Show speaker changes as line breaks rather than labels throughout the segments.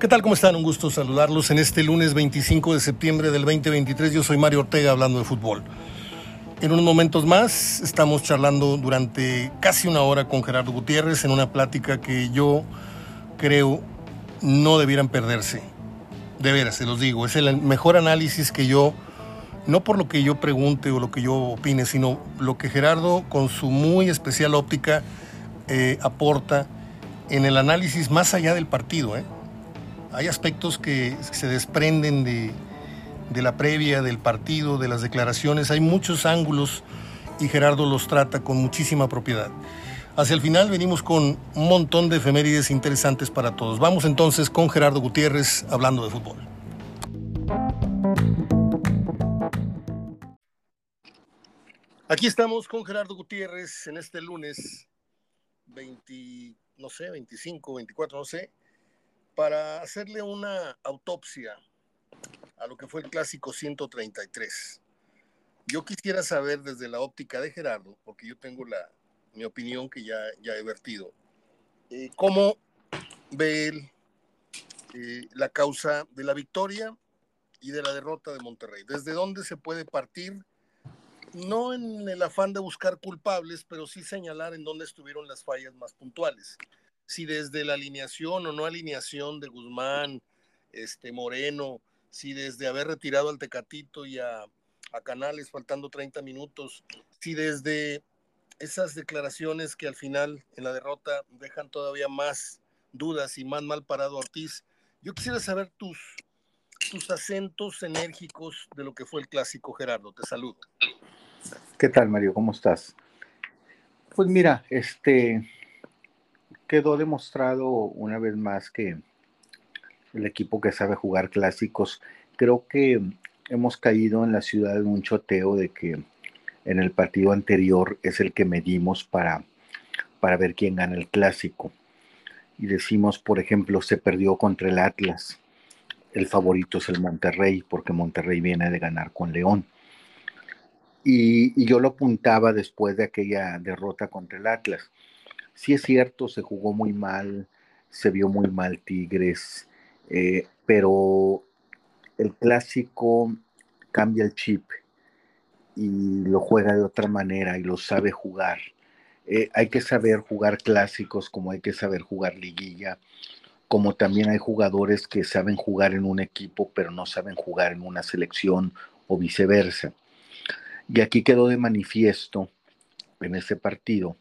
¿Qué tal? ¿Cómo están? Un gusto saludarlos en este lunes 25 de septiembre del 2023. Yo soy Mario Ortega hablando de fútbol. En unos momentos más estamos charlando durante casi una hora con Gerardo Gutiérrez en una plática que yo creo no debieran perderse. De veras, se los digo, es el mejor análisis que yo, no por lo que yo pregunte o lo que yo opine, sino lo que Gerardo con su muy especial óptica eh, aporta en el análisis más allá del partido. ¿eh? Hay aspectos que se desprenden de, la previa, del partido, de las declaraciones, hay muchos ángulos y Gerardo los trata con muchísima propiedad. Hacia el final venimos con un montón de efemérides interesantes para todos. Vamos entonces con Gerardo Gutiérrez hablando de fútbol. Aquí estamos con Gerardo Gutiérrez en este lunes 20, no sé, 25, 24, no sé, para hacerle una autopsia a lo que fue el clásico 133. Yo quisiera saber desde la óptica de Gerardo, porque yo tengo la, mi opinión que ya, ya he vertido, eh, cómo ve él eh, la causa de la victoria y de la derrota de Monterrey. ¿Desde dónde se puede partir? No en el afán de buscar culpables, pero sí señalar en dónde estuvieron las fallas más puntuales si desde la alineación o no alineación de Guzmán, este Moreno, si desde haber retirado al Tecatito y a, Canales faltando 30 minutos, si desde esas declaraciones que al final en la derrota dejan todavía más dudas y más mal parado a Ortiz, yo quisiera saber tus, tus acentos enérgicos de lo que fue el clásico, Gerardo. Te saludo.
¿Qué tal, Mario? ¿Cómo estás? Pues mira, este, quedó demostrado una vez más que el equipo que sabe jugar clásicos, creo que hemos caído en la ciudad en un choteo de que en el partido anterior es el que medimos para, para ver quién gana el clásico. Y decimos, por ejemplo, se perdió contra el Atlas. El favorito es el Monterrey, porque Monterrey viene de ganar con León. Y, y yo lo apuntaba después de aquella derrota contra el Atlas sí es cierto, se jugó muy mal, se vio muy mal Tigres, eh, pero el clásico cambia el chip y lo juega de otra manera y lo sabe jugar. Eh, hay que saber jugar clásicos como hay que saber jugar liguilla, como también hay jugadores que saben jugar en un equipo pero no saben jugar en una selección o viceversa. Y aquí quedó de manifiesto en ese partido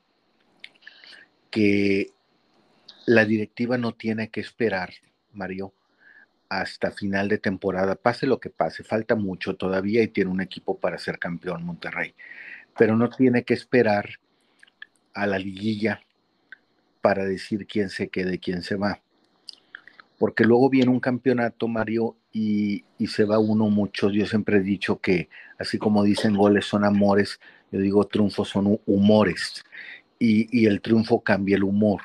que la directiva no tiene que esperar, Mario, hasta final de temporada, pase lo que pase, falta mucho todavía y tiene un equipo para ser campeón Monterrey, pero no tiene que esperar a la liguilla para decir quién se queda y quién se va. Porque luego viene un campeonato, Mario, y, y se va uno mucho. Yo siempre he dicho que, así como dicen goles son amores, yo digo triunfos son humores y, el triunfo cambia el humor.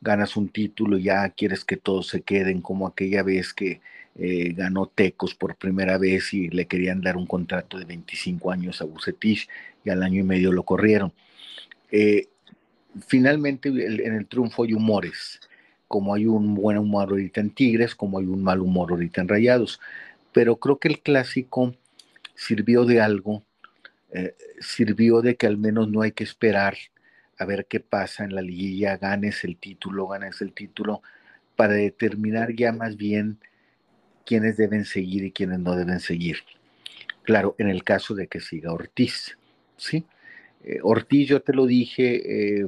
Ganas un título ya quieres que todos se queden, como aquella vez que eh, ganó Tecos por primera vez y le querían dar un contrato de 25 años a Bucetich y al año y medio lo corrieron. Eh, finalmente en el triunfo hay humores, como hay un buen humor ahorita en Tigres, como hay un mal humor ahorita en Rayados, pero creo que el clásico sirvió de algo, eh, sirvió de que al menos no hay que esperar a ver qué pasa en la liguilla, ganes el título, ganes el título, para determinar ya más bien quiénes deben seguir y quiénes no deben seguir. Claro, en el caso de que siga Ortiz, ¿sí? Eh, Ortiz, yo te lo dije, eh,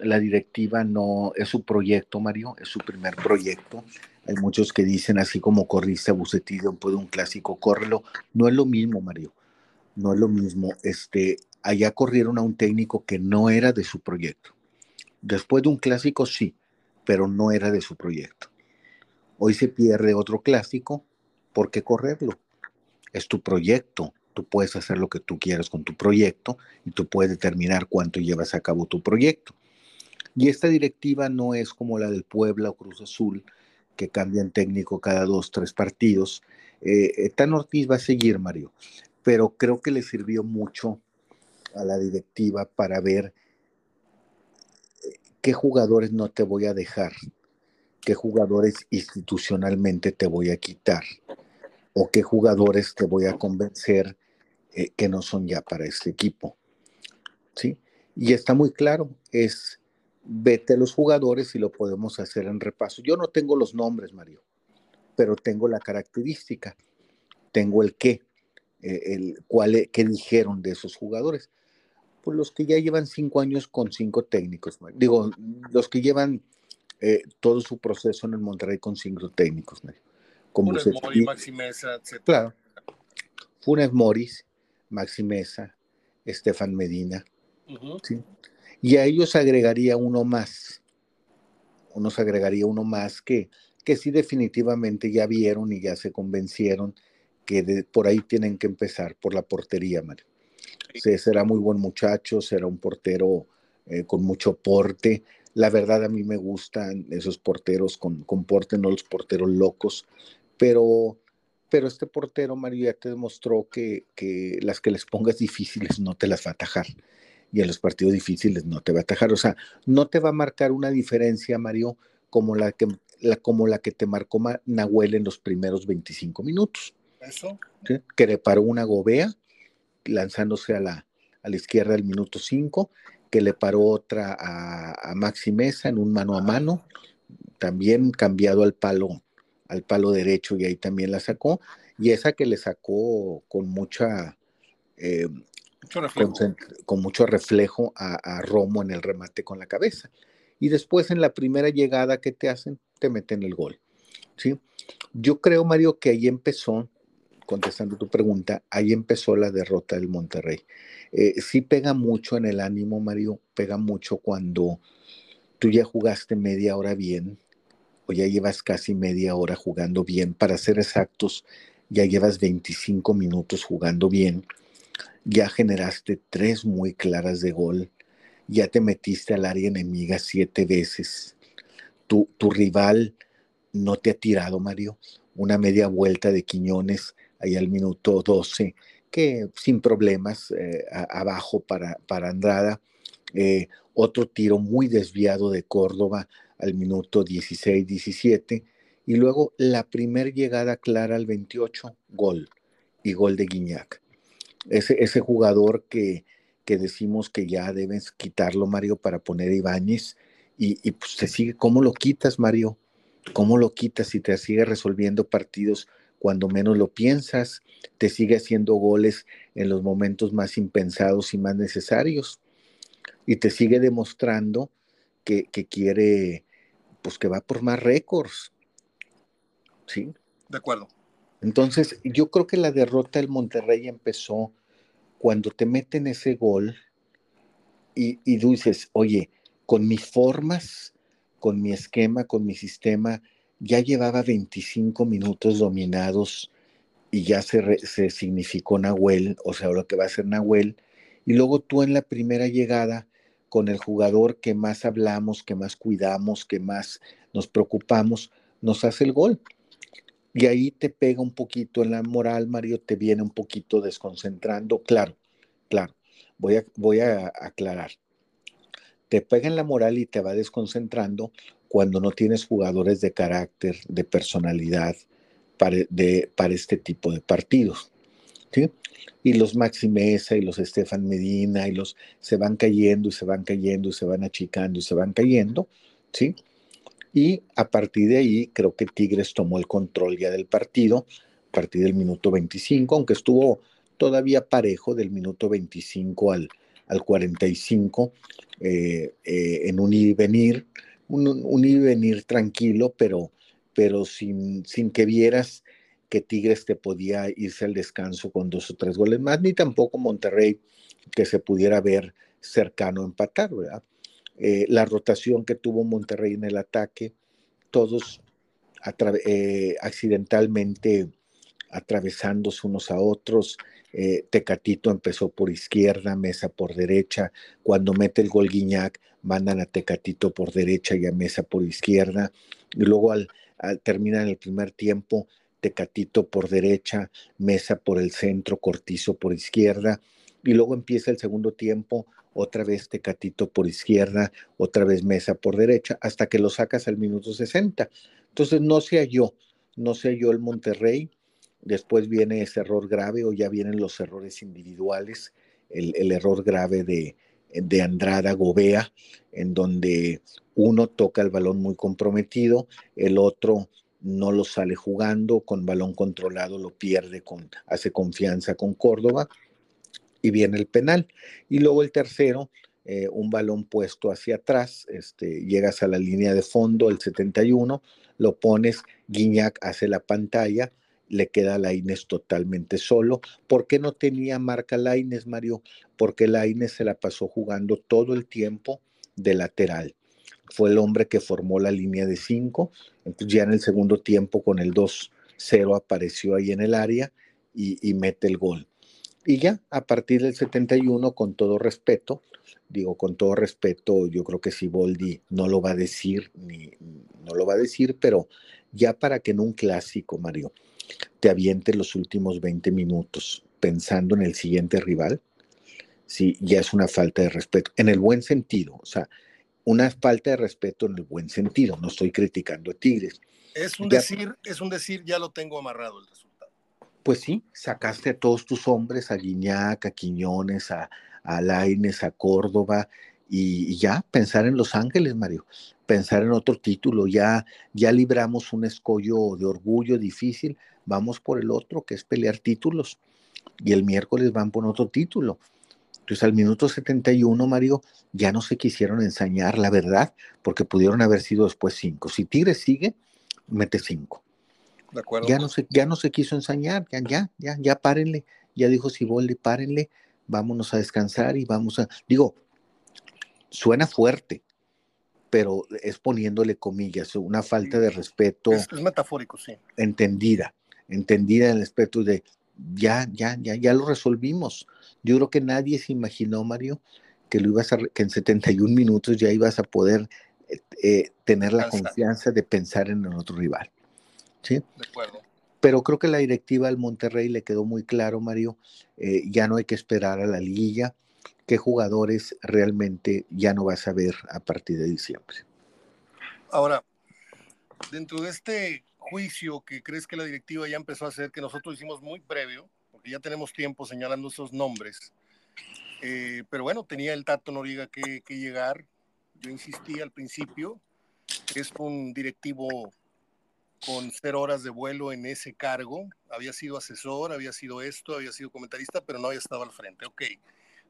la directiva no es su proyecto, Mario, es su primer proyecto. Hay muchos que dicen, así como corriste a Bucetillo, puede un clásico, córrelo. No es lo mismo, Mario. No es lo mismo. Este, allá corrieron a un técnico que no era de su proyecto. Después de un clásico sí, pero no era de su proyecto. Hoy se pierde otro clásico, ¿por qué correrlo? Es tu proyecto, tú puedes hacer lo que tú quieras con tu proyecto y tú puedes determinar cuánto llevas a cabo tu proyecto. Y esta directiva no es como la del Puebla o Cruz Azul, que cambian técnico cada dos, tres partidos. Eh, eh Tan Ortiz va a seguir, Mario, pero creo que le sirvió mucho a la directiva para ver eh, qué jugadores no te voy a dejar, qué jugadores institucionalmente te voy a quitar o qué jugadores te voy a convencer eh, que no son ya para este equipo. ¿Sí? Y está muy claro, es vete a los jugadores y lo podemos hacer en repaso. Yo no tengo los nombres, Mario, pero tengo la característica, tengo el qué, eh, el cuál, qué dijeron de esos jugadores. Pues los que ya llevan cinco años con cinco técnicos, digo, los que llevan eh, todo su proceso en el Monterrey con cinco técnicos, Mario.
Como Funes Mori, Maxi Mesa, etc.
Claro. Funes Moris, Maxi Mesa, Estefan Medina. ¿sí? Y a ellos agregaría uno más. Unos agregaría uno más que, que sí definitivamente ya vieron y ya se convencieron que por ahí tienen que empezar, por la portería, Mario. Será muy buen muchacho, será un portero eh, con mucho porte. La verdad a mí me gustan esos porteros con, con porte, no los porteros locos, pero, pero este portero, Mario, ya te demostró que, que las que les pongas difíciles no te las va a atajar y en los partidos difíciles no te va a atajar. O sea, no te va a marcar una diferencia, Mario, como la que, la, como la que te marcó Nahuel en los primeros 25 minutos.
Eso.
Que le paró una gobea lanzándose a la, a la izquierda del minuto 5, que le paró otra a, a Maxi Mesa en un mano a mano, también cambiado al palo, al palo derecho y ahí también la sacó, y esa que le sacó con mucha eh, con, mucho reflejo a, Romo en el remate con la cabeza. Y después en la primera llegada que te hacen, te meten el gol. ¿sí? Yo creo, Mario, que ahí empezó, contestando tu pregunta, ahí empezó la derrota del Monterrey. Eh, sí pega mucho en el ánimo, Mario, pega mucho cuando tú ya jugaste media hora bien, o ya llevas casi media hora jugando bien. Para ser exactos, ya llevas 25 minutos jugando bien ya generaste tres muy claras de gol, ya te metiste al área enemiga siete veces. Tu, tu rival no te ha tirado, Mario. Una media vuelta de Quiñones ahí al minuto 12, que sin problemas eh, abajo para, para Andrada. Eh, otro tiro muy desviado de Córdoba al minuto 16-17. Y luego la primer llegada clara al 28, gol. Y gol de Guiñac ese, ese jugador que, que decimos que ya debes quitarlo, Mario, para poner Ibáñez. Y, y pues te sigue, ¿cómo lo quitas, Mario? ¿Cómo lo quitas si te sigue resolviendo partidos cuando menos lo piensas? Te sigue haciendo goles en los momentos más impensados y más necesarios. Y te sigue demostrando que, que quiere, pues que va por más récords. ¿Sí?
De acuerdo.
Entonces, yo creo que la derrota del Monterrey empezó cuando te meten ese gol y, y dices, oye, con mis formas, con mi esquema, con mi sistema, ya llevaba 25 minutos dominados y ya se, se significó Nahuel, o sea, lo que va a ser Nahuel. Y luego tú en la primera llegada, con el jugador que más hablamos, que más cuidamos, que más nos preocupamos, nos hace el gol. Y ahí te pega un poquito en la moral, Mario, te viene un poquito desconcentrando. Claro, claro, voy a, voy a aclarar. Te pega en la moral y te va desconcentrando cuando no tienes jugadores de carácter, de personalidad para, este tipo de partidos. ¿sí? Y los Maxi Mesa y los Estefan Medina y los se van cayendo y se van cayendo y se van achicando y se van cayendo, ¿sí? Y a partir de ahí creo que Tigres tomó el control ya del partido, a partir del minuto 25, aunque estuvo todavía parejo del minuto 25 al, al 45 eh, eh, en un ir y venir, un, ir y venir tranquilo, pero, pero sin, sin que vieras que Tigres te podía irse al descanso con dos o tres goles más, ni tampoco Monterrey que se pudiera ver cercano a empatar, ¿verdad? Eh, la rotación que tuvo Monterrey en el ataque, todos eh, accidentalmente atravesándose unos a otros. Eh, Tecatito empezó por izquierda, Mesa por derecha. Cuando mete el gol Guiñac, mandan a Tecatito por derecha y a Mesa por izquierda. Y luego al, terminar el primer tiempo, Tecatito por derecha, Mesa por el centro, Cortizo por izquierda. Y luego empieza el segundo tiempo otra vez Tecatito por izquierda, otra vez Mesa por derecha, hasta que lo sacas al minuto 60. Entonces no se halló, no se halló el Monterrey, después viene ese error grave o ya vienen los errores individuales, el, error grave de, de Andrada Gobea, en donde uno toca el balón muy comprometido, el otro no lo sale jugando, con balón controlado lo pierde, con, hace confianza con Córdoba y viene el penal. Y luego el tercero, eh, un balón puesto hacia atrás, este, llegas a la línea de fondo, el 71, lo pones, Guiñac hace la pantalla, le queda a Laines totalmente solo. ¿Por qué no tenía marca Laines, Mario? Porque Laines se la pasó jugando todo el tiempo de lateral fue el hombre que formó la línea de cinco. Entonces ya en el segundo tiempo con el 2-0 apareció ahí en el área y, mete el gol. Y ya a partir del 71, con todo respeto, digo con todo respeto, yo creo que Siboldi no lo va a decir, ni no lo va a decir, pero ya para que en un clásico, Mario, te aviente los últimos 20 minutos pensando en el siguiente rival, sí, ya es una falta de respeto, en el buen sentido, o sea, una falta de respeto en el buen sentido. No estoy criticando a Tigres.
Es un decir, es un decir, ya lo tengo amarrado el resultado.
Pues sí, sacaste a todos tus hombres, a Guiñac, a Quiñones, a, a Laines, a Córdoba, y, ya pensar en Los Ángeles, Mario, pensar en otro título, ya, ya libramos un escollo de orgullo difícil, vamos por el otro, que es pelear títulos, y el miércoles van por otro título. Entonces al minuto 71, Mario, ya no se quisieron ensañar la verdad, porque pudieron haber sido después cinco. Si Tigres sigue, mete cinco. De acuerdo. Ya no se, ya no se quiso ensañar, ya, ya, ya, ya párenle. Ya dijo Siboldi, párenle, vámonos a descansar y vamos a. Digo, suena fuerte, pero es poniéndole comillas, una falta de respeto.
Es, es metafórico, sí.
Entendida, entendida en el aspecto de ya, ya, ya, ya lo resolvimos. Yo creo que nadie se imaginó, Mario, que lo ibas a, que en 71 minutos ya ibas a poder eh, eh, tener la confianza de pensar en el otro rival. ¿Sí? De acuerdo. Pero creo que la directiva del Monterrey le quedó muy claro, Mario, eh, ya no hay que esperar a la liguilla, qué jugadores realmente ya no vas a ver a partir de diciembre.
Ahora, dentro de este juicio que crees que la directiva ya empezó a hacer, que nosotros hicimos muy previo, porque ya tenemos tiempo señalando esos nombres. Eh, pero bueno, tenía el Tato Noriega que, que, llegar. Yo insistí al principio, es un directivo con cero horas de vuelo en ese cargo. Había sido asesor, había sido esto, había sido comentarista, pero no había estado al frente. Ok,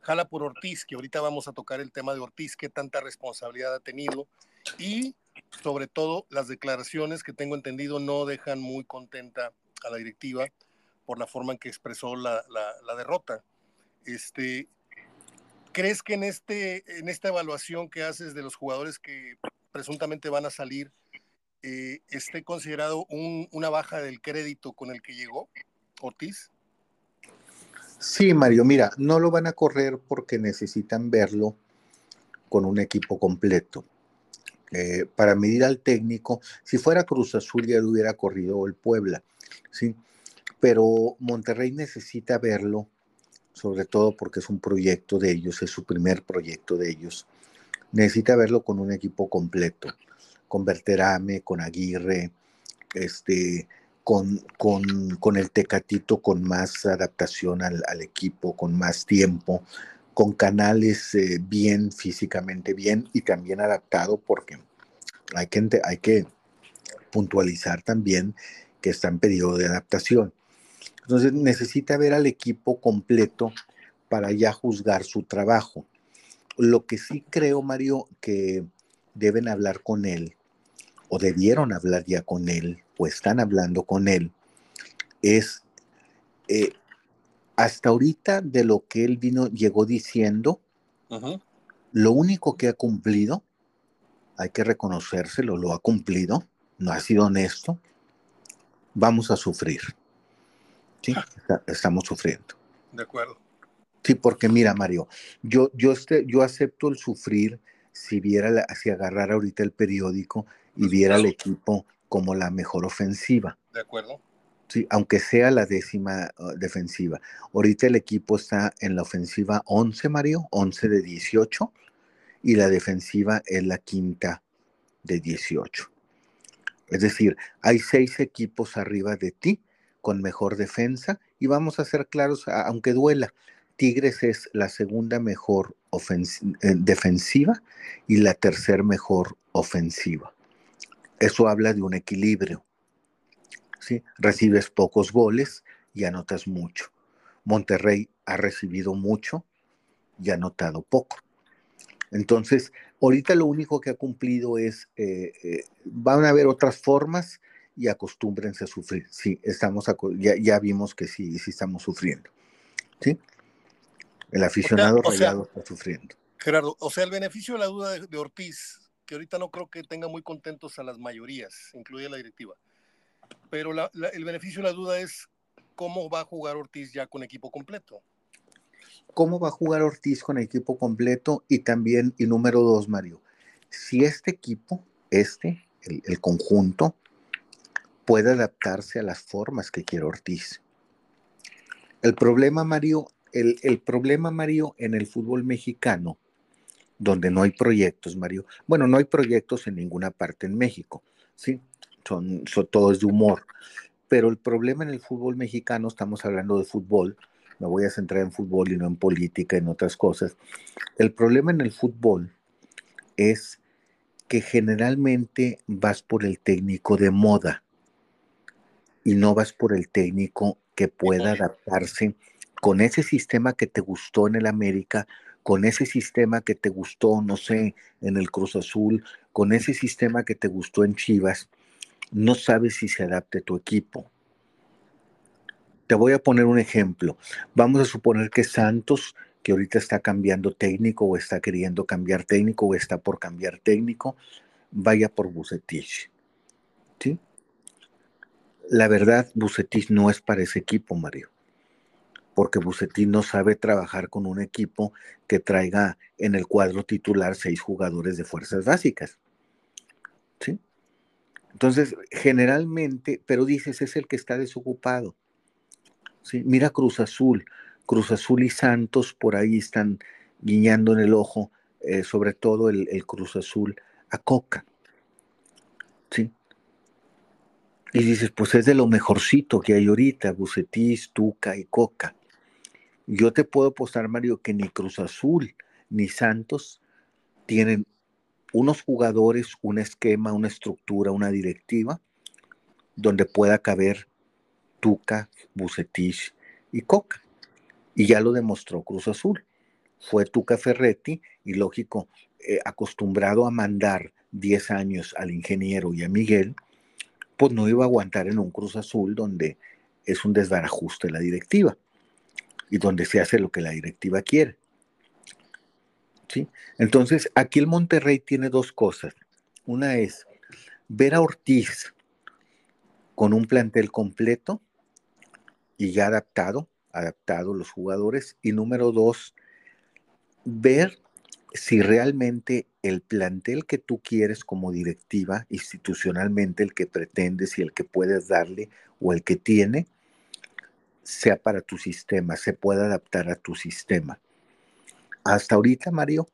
jala por Ortiz, que ahorita vamos a tocar el tema de Ortiz, qué tanta responsabilidad ha tenido. Y sobre todo las declaraciones que tengo entendido no dejan muy contenta a la directiva por la forma en que expresó la, la, derrota. Este, ¿Crees que en, este, en esta evaluación que haces de los jugadores que presuntamente van a salir, eh, esté considerado una baja del crédito con el que llegó Ortiz?
Sí, Mario, mira, no lo van a correr porque necesitan verlo con un equipo completo. Eh, para medir al técnico. Si fuera Cruz Azul ya lo hubiera corrido el Puebla, ¿sí? Pero Monterrey necesita verlo, sobre todo porque es un proyecto de ellos, es su primer proyecto de ellos. Necesita verlo con un equipo completo, con Berterame, con Aguirre, este, con, con, el Tecatito con más adaptación al, equipo, con más tiempo, con canales eh, bien físicamente bien y también adaptado porque hay que, hay que puntualizar también que está en periodo de adaptación. Entonces necesita ver al equipo completo para ya juzgar su trabajo. Lo que sí creo, Mario, que deben hablar con él, o debieron hablar ya con él, o están hablando con él, es eh, hasta ahorita de lo que él vino, llegó diciendo, lo único que ha cumplido, hay que reconocérselo, lo ha cumplido, no ha sido honesto, vamos a sufrir. Sí, estamos sufriendo.
De acuerdo.
Sí, porque mira, Mario, yo, yo, este, yo acepto el sufrir si viera, si agarrara ahorita el periódico y viera al equipo como la mejor ofensiva.
De acuerdo.
Aunque sea la décima uh, defensiva. Ahorita el equipo está en la ofensiva 11, Mario, 11 de 18, y la defensiva es la quinta de 18. Es decir, hay seis equipos arriba de ti con mejor defensa y vamos a ser claros, aunque duela, Tigres es la segunda mejor eh, defensiva y la tercera mejor ofensiva. Eso habla de un equilibrio. ¿Sí? Recibes pocos goles y anotas mucho. Monterrey ha recibido mucho y ha anotado poco. Entonces, ahorita lo único que ha cumplido es, eh, eh, van a haber otras formas y acostúmbrense a sufrir. Sí, estamos, ya, ya vimos que sí, sí estamos sufriendo. ¿Sí? El aficionado rayado está sufriendo.
Gerardo, o sea, el beneficio de la duda de, Ortiz, que ahorita no creo que tenga muy contentos a las mayorías, incluida la directiva, pero el beneficio de la duda es cómo va a jugar Ortiz ya con equipo completo.
¿Cómo va a jugar Ortiz con equipo completo? Y también, y número dos, Mario, si este equipo, este, el, el conjunto, puede adaptarse a las formas que quiere Ortiz. El problema, Mario, el, problema, Mario, en el fútbol mexicano, donde no hay proyectos, Mario, bueno, no hay proyectos en ninguna parte en México, ¿sí? Son, son todos de humor. Pero el problema en el fútbol mexicano, estamos hablando de fútbol, me voy a centrar en fútbol y no en política, en otras cosas. El problema en el fútbol es que generalmente vas por el técnico de moda y no vas por el técnico que pueda adaptarse con ese sistema que te gustó en el América, con ese sistema que te gustó, no sé, en el Cruz Azul, con ese sistema que te gustó en Chivas, no sabes si se adapte tu equipo. Te voy a poner un ejemplo. Vamos a suponer que Santos, que ahorita está cambiando técnico o está queriendo cambiar técnico o está por cambiar técnico, vaya por Bucetich. ¿Sí? La verdad, Bucetich no es para ese equipo, Mario porque Bucetín no sabe trabajar con un equipo que traiga en el cuadro titular seis jugadores de fuerzas básicas. ¿Sí? Entonces, generalmente, pero dices, es el que está desocupado. ¿Sí? Mira Cruz Azul, Cruz Azul y Santos por ahí están guiñando en el ojo, eh, sobre todo el, Cruz Azul, a Coca. ¿Sí? Y dices, pues es de lo mejorcito que hay ahorita, Bucetís, Tuca y Coca. Yo te puedo apostar, Mario, que ni Cruz Azul ni Santos tienen unos jugadores, un esquema, una estructura, una directiva donde pueda caber Tuca, Bucetich y Coca. Y ya lo demostró Cruz Azul. Fue Tuca Ferretti y lógico, eh, acostumbrado a mandar 10 años al ingeniero y a Miguel, pues no iba a aguantar en un Cruz Azul donde es un desbarajuste la directiva y donde se hace lo que la directiva quiere. Entonces, aquí el Monterrey tiene dos cosas. Una es ver a Ortiz con un plantel completo y ya adaptado, adaptado los jugadores. Y número dos, ver si realmente el plantel que tú quieres como directiva, institucionalmente, el que pretendes y el que puedes darle o el que tiene, sea para tu sistema, se pueda adaptar a tu sistema. Hasta ahorita, Mario,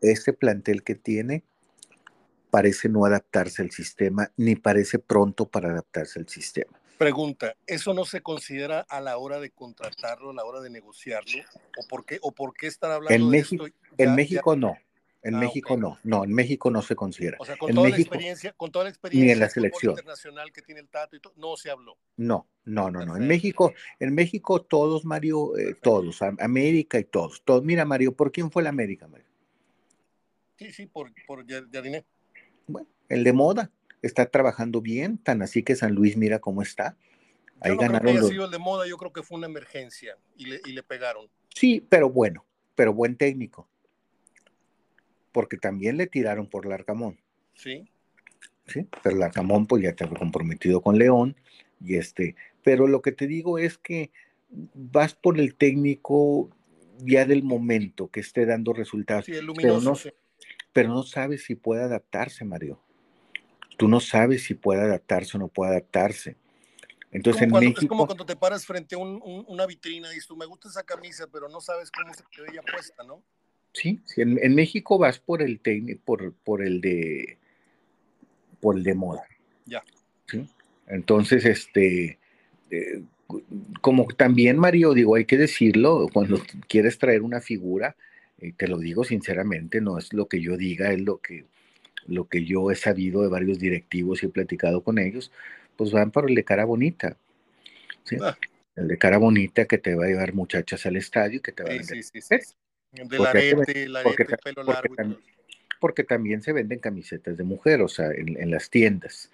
este plantel que tiene parece no adaptarse al sistema, ni parece pronto para adaptarse al sistema.
Pregunta, ¿eso no se considera a la hora de contratarlo, a la hora de negociarlo? ¿O por qué, o por qué están hablando
en
de
México, esto? en México no. En ah, México no, no, en México no se considera.
O sea, con, toda, la experiencia, con toda la experiencia
ni en la selección
internacional que tiene el Tato y todo, no se habló.
No, no, no, no. En México, en México todos, Mario, eh, todos, América y todos, todos. Mira, Mario, ¿por quién fue la América, Mario?
Sí, sí, por, por Jardiné.
Bueno, el de moda está trabajando bien, tan así que San Luis mira cómo está.
Ahí yo no ganaron creo que haya sido el de moda, yo creo que fue una emergencia y le, y le pegaron.
Sí, pero bueno, pero buen técnico porque también le tiraron por Larcamón.
Sí.
Sí, pero Larcamón pues ya estaba comprometido con León y este, pero lo que te digo es que vas por el técnico ya del momento que esté dando resultados,
sí, pero,
no, pero no sabes si puede adaptarse, Mario. Tú no sabes si puede adaptarse o no puede adaptarse. Entonces,
como
en
cuando,
México,
es como cuando te paras frente a un, un, una vitrina y dices, tú me gusta esa camisa, pero no sabes cómo se te ve ya puesta, ¿no?
Sí, sí en, en, México vas por el técnico, por, por el de por el de moda.
Ya.
¿sí? Entonces, este, eh, como también, Mario, digo, hay que decirlo, cuando quieres traer una figura, eh, te lo digo sinceramente, no es lo que yo diga, es lo que, lo que yo he sabido de varios directivos y he platicado con ellos, pues van por el de cara bonita. ¿sí? Ah. El de cara bonita que te va a llevar muchachas al estadio y que te va
sí,
a vender.
Sí, sí, sí. Del arete, el arete, porque, pelo
porque,
largo.
También, porque también se venden camisetas de mujer, o sea, en, en, las tiendas,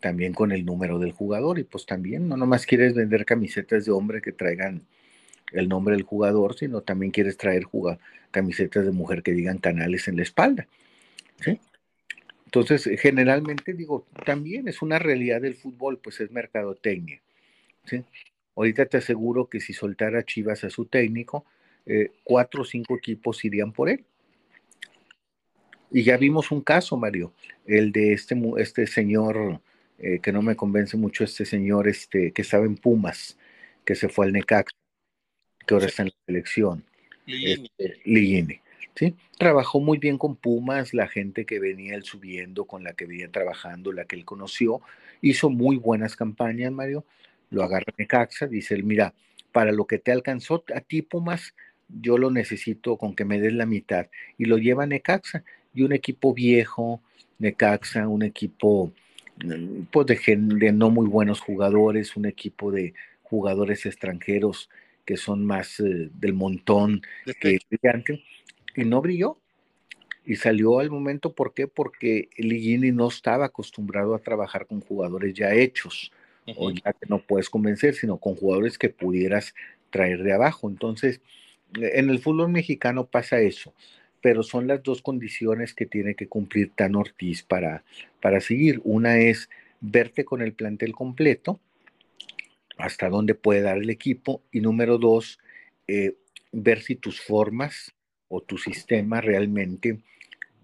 también con el número del jugador, y pues también no nomás quieres vender camisetas de hombre que traigan el nombre del jugador, sino también quieres traer juga, camisetas de mujer que digan canales en la espalda. ¿sí? Entonces, generalmente digo, también es una realidad del fútbol, pues es mercadotecnia. ¿sí? Ahorita te aseguro que si soltara Chivas a su técnico, eh, cuatro o cinco equipos irían por él. Y ya vimos un caso, Mario, el de este, este señor, eh, que no me convence mucho, este señor este, que estaba en Pumas, que se fue al Necax, que ahora sí. está en la selección.
Ligini.
Este, Ligini. ¿sí? Trabajó muy bien con Pumas, la gente que venía él subiendo, con la que venía trabajando, la que él conoció, hizo muy buenas campañas, Mario. Lo agarra Necaxa, dice él, mira, para lo que te alcanzó a ti, Pumas, yo lo necesito con que me des la mitad. Y lo lleva Necaxa. Y un equipo viejo, Necaxa, un equipo pues, de, de, no muy buenos jugadores, un equipo de jugadores extranjeros que son más eh, del montón que brillante, y no brilló. Y salió al momento, ¿por qué? Porque Ligini no estaba acostumbrado a trabajar con jugadores ya hechos, uh -huh. o ya que no puedes convencer, sino con jugadores que pudieras traer de abajo. Entonces, en el fútbol mexicano pasa eso, pero son las dos condiciones que tiene que cumplir Tan Ortiz para, para seguir. Una es verte con el plantel completo, hasta dónde puede dar el equipo, y número dos, eh, ver si tus formas o tu sistema realmente,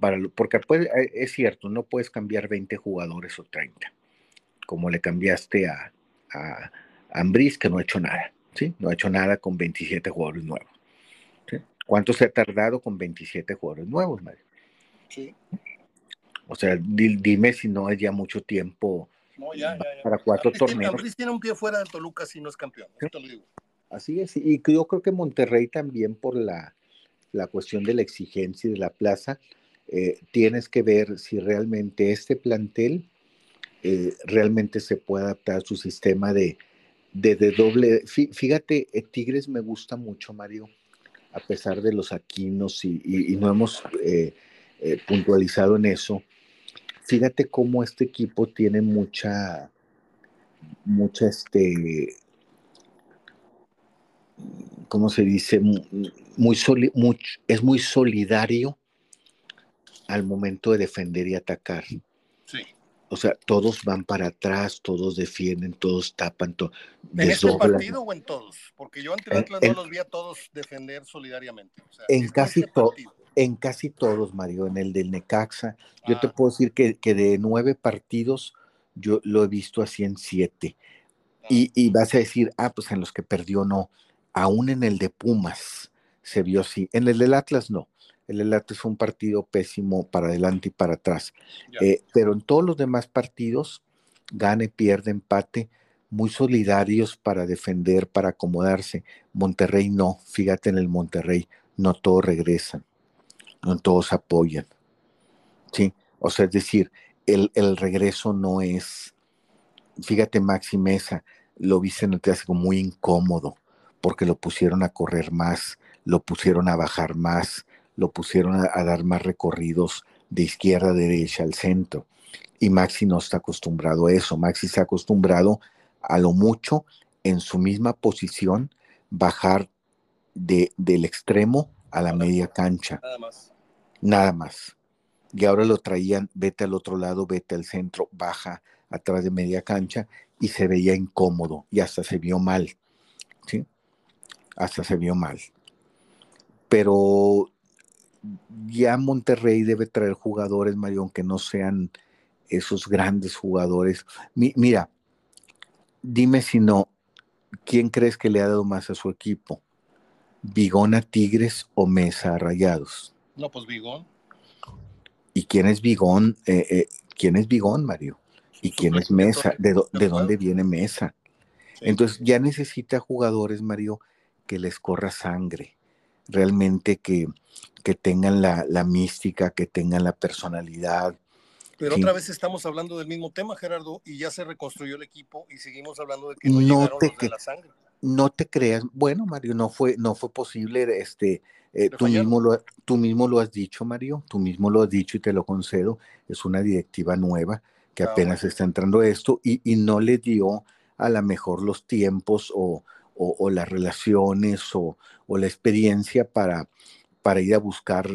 para, porque puede, es cierto, no puedes cambiar 20 jugadores o 30, como le cambiaste a, a, a Ambris, que no ha hecho nada, ¿sí? No ha hecho nada con 27 jugadores nuevos. ¿Cuánto se ha tardado con 27 jugadores nuevos, Mario?
Sí.
O sea, di, dime si no es ya mucho tiempo
no, ya, ya, ya.
para cuatro
Ambris
torneos.
Tiene, Ambris tiene un pie fuera de Toluca si no es campeón,
¿Sí?
te lo digo.
Así es, y yo creo que Monterrey también por la, la cuestión de la exigencia y de la plaza, eh, tienes que ver si realmente este plantel eh, realmente se puede adaptar a su sistema de, de, de doble. Fíjate, eh, Tigres me gusta mucho, Mario, a pesar de los aquinos y, no hemos eh, eh, puntualizado en eso. Fíjate cómo este equipo tiene mucha, mucha, este, ¿cómo se dice? Muy, soli es muy solidario al momento de defender y atacar. O sea, todos van para atrás, todos defienden, todos tapan. To
¿En este partido o en todos? Porque yo ante Atlas en, no los vi a todos defender solidariamente. O sea,
en, casi este to en casi todos, Mario. En el del Necaxa, ah. yo te puedo decir que, que, de nueve partidos, yo lo he visto así en siete. Ah. Y, y vas a decir, ah, pues en los que perdió no aún en el de Pumas se vio así. En el del Atlas no. El del Atlas fue un partido pésimo para adelante y para atrás. Eh, pero en todos los demás partidos, gane, pierde, empate, muy solidarios para defender, para acomodarse. Monterrey no. Fíjate en el Monterrey, no todos regresan, no todos apoyan. Sí, o sea, es decir, el, el regreso no es. Fíjate, Maxi Mesa, lo viste en el clásico muy incómodo porque lo pusieron a correr más, lo pusieron a bajar más, lo pusieron a, a, dar más recorridos de izquierda a derecha al centro. Y Maxi no está acostumbrado a eso. Maxi está acostumbrado a lo mucho en su misma posición bajar de, del extremo a la media cancha.
Nada más.
Nada más. Y ahora lo traían, vete al otro lado, vete al centro, baja atrás de media cancha y se veía incómodo y hasta se vio mal. ¿sí? hasta se vio mal. Pero ya Monterrey debe traer jugadores, Mario, aunque no sean esos grandes jugadores. Mi, mira, dime si no, ¿quién crees que le ha dado más a su equipo? ¿Bigón a Tigres o Mesa a Rayados?
No, pues Bigón.
¿Y quién es Bigón? Eh, eh, ¿Quién es Bigón, Mario? ¿Y quién es Mesa? ¿De, dónde viene Mesa? Entonces ya necesita jugadores, Mario, que les corra sangre, realmente que, que tengan la, mística, que tengan la personalidad.
Pero otra vez estamos hablando del mismo tema, Gerardo, y ya se reconstruyó el equipo y seguimos hablando de que no, llegaron los de la sangre.
No te creas, bueno, Mario, no fue, no fue posible, este, eh, tú, mismo lo, tú mismo lo has dicho, Mario, tú mismo lo has dicho y te lo concedo, es una directiva nueva que ah, apenas está entrando esto y, y no le dio a lo mejor los tiempos o, o, las relaciones o, la experiencia para, para ir a buscar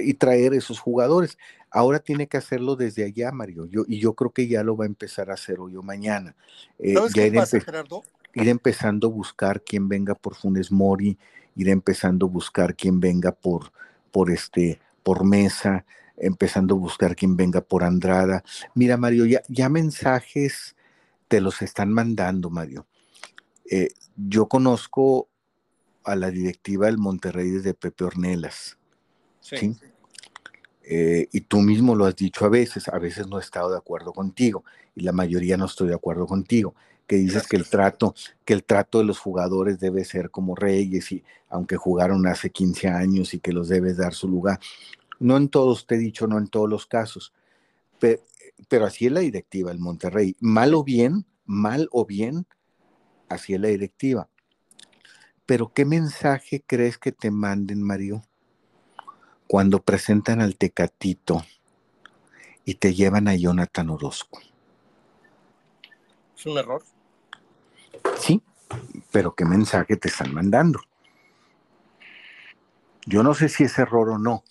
y traer esos jugadores. Ahora tiene que hacerlo desde allá, Mario, yo, y yo creo que ya lo va a empezar a hacer hoy o mañana.
Eh, qué pasa, Gerardo?
Ir empezando a buscar quién venga por Funes Mori, ir empezando a buscar quién venga por, por, este, por Mesa, empezando a buscar quién venga por Andrada. Mira, Mario, ya, ya mensajes te los están mandando, Mario. Eh, yo conozco a la directiva del Monterrey desde Pepe Ornelas. Sí. Eh, y tú mismo lo has dicho a veces, a veces no he estado de acuerdo contigo y la mayoría no estoy de acuerdo contigo, que dices que el trato, que el trato de los jugadores debe ser como reyes y aunque jugaron hace 15 años y que los debes dar su lugar. No en todos te he dicho, no en todos los casos, pero, pero así es la directiva del Monterrey. Mal o bien, mal o bien, así es la directiva. Pero ¿qué mensaje crees que te manden, Mario, cuando presentan al Tecatito y te llevan a Jonathan Orozco?
¿Es un error?
Sí, pero ¿qué mensaje te están mandando? Yo no sé si es error o no,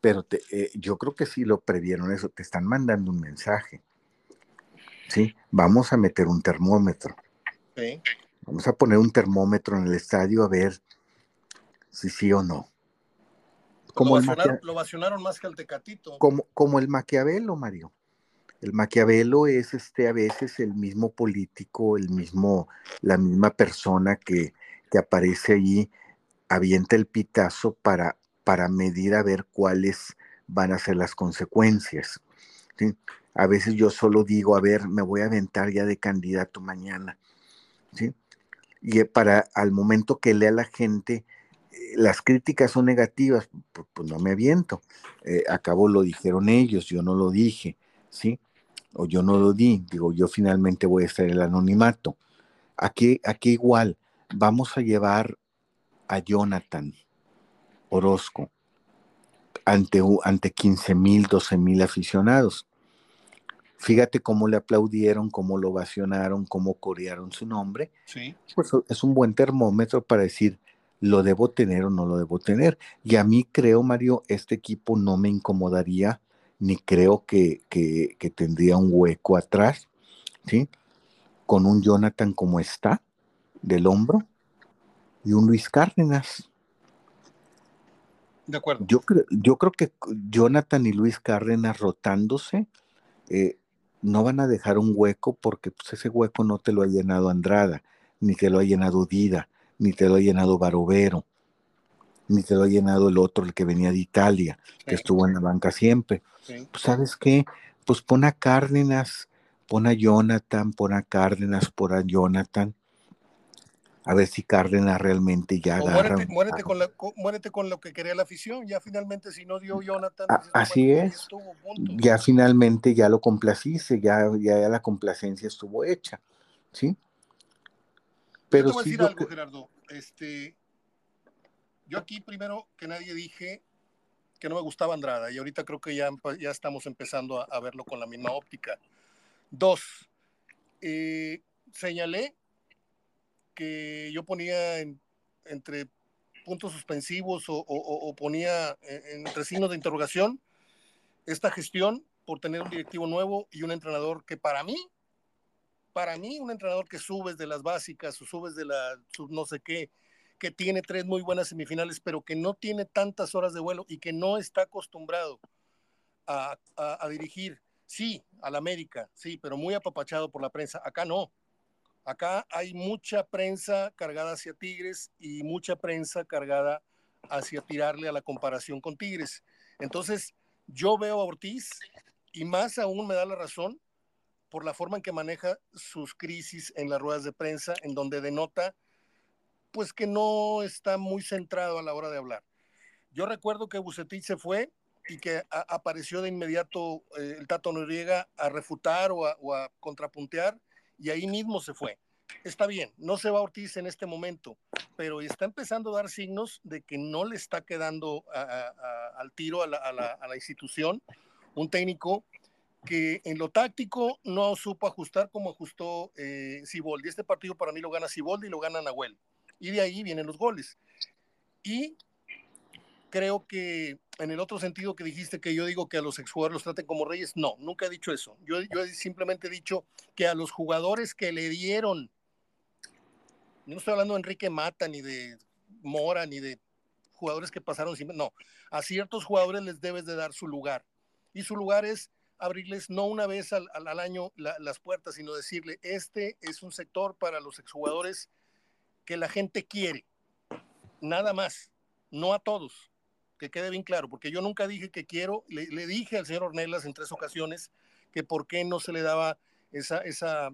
pero eh, yo creo que sí lo previeron eso, te están mandando un mensaje. Sí, vamos a meter un termómetro. Sí. Vamos a poner un termómetro en el estadio a ver si sí o no.
Como lo, vacionaron, más que al Tecatito.
Como, como el Maquiavelo, Mario. El Maquiavelo es este a veces el mismo político, el mismo, la misma persona que, que aparece allí, avienta el pitazo para, para medir a ver cuáles van a ser las consecuencias. A veces yo solo digo, a ver, me voy a aventar ya de candidato mañana. ¿sí? Y para al momento que lea la gente, eh, las críticas son negativas, pues, no me aviento. Eh, acabo lo dijeron ellos, yo no lo dije, ¿sí? O yo no lo di, digo, yo finalmente voy a estar el anonimato. Aquí, aquí igual, vamos a llevar a Jonathan Orozco ante, ante 15 mil, 12 mil aficionados. Fíjate cómo le aplaudieron, cómo lo ovacionaron, cómo corearon su nombre.
Sí.
Pues es un buen termómetro para decir, lo debo tener o no lo debo tener. Y a mí creo, Mario, este equipo no me incomodaría, ni creo que, que, que tendría un hueco atrás, ¿sí? Con un Jonathan como está, del hombro, y un Luis Cárdenas.
De acuerdo.
Yo, yo creo que Jonathan y Luis Cárdenas rotándose, eh, no van a dejar un hueco porque pues, ese hueco no te lo ha llenado Andrada, ni te lo ha llenado Dida, ni te lo ha llenado Barovero, ni te lo ha llenado el otro, el que venía de Italia, que estuvo en la banca siempre. Pues, ¿Sabes qué? Pues pon a Cárdenas, pon a Jonathan, pon a Cárdenas, pon a Jonathan, a ver si Cárdenas realmente ya
agarra. Muérete, con lo que quería la afición, ya finalmente si no dio Jonathan.
así es, ya finalmente ya lo complaciste, ya, ya la complacencia estuvo hecha, ¿sí?
Pero yo te voy a decir algo, Gerardo, este, yo aquí primero que nadie dije que no me gustaba Andrada y ahorita creo que ya, ya estamos empezando a, verlo con la misma óptica. Dos, eh, señalé que yo ponía entre puntos suspensivos o, ponía entre signos de interrogación esta gestión por tener un directivo nuevo y un entrenador que para mí, para mí, un entrenador que subes de las básicas o subes de la no sé qué, que tiene tres muy buenas semifinales, pero que no tiene tantas horas de vuelo y que no está acostumbrado a, a dirigir, sí, al América, sí, pero muy apapachado por la prensa. Acá no Acá hay mucha prensa cargada hacia Tigres y mucha prensa cargada hacia tirarle a la comparación con Tigres. Entonces, yo veo a Ortiz y más aún me da la razón por la forma en que maneja sus crisis en las ruedas de prensa, en donde denota pues que no está muy centrado a la hora de hablar. Yo recuerdo que Bucetich se fue y que apareció de inmediato eh, el Tato Noriega a refutar o a contrapuntear y ahí mismo se fue. Está bien, no se va Ortiz en este momento, pero está empezando a dar signos de que no le está quedando al tiro a la, institución un técnico que en lo táctico no supo ajustar como ajustó eh, Siboldi. Este partido para mí lo gana Siboldi y lo gana Nahuel. Y de ahí vienen los goles. Y creo que en el otro sentido que dijiste que yo digo que a los exjugadores los traten como reyes, no, nunca he dicho eso. Yo, yo simplemente he dicho que a los jugadores que le dieron, no estoy hablando de Enrique Mata, ni de Mora, ni de jugadores que pasaron sin, no, a ciertos jugadores les debes de dar su lugar. Y su lugar es abrirles no una vez al año las puertas, sino decirle, este es un sector para los exjugadores que la gente quiere. Nada más, no a todos que quede bien claro, porque yo nunca dije que quiero, le, dije al señor Ornelas en tres ocasiones que por qué no se le daba esa, esa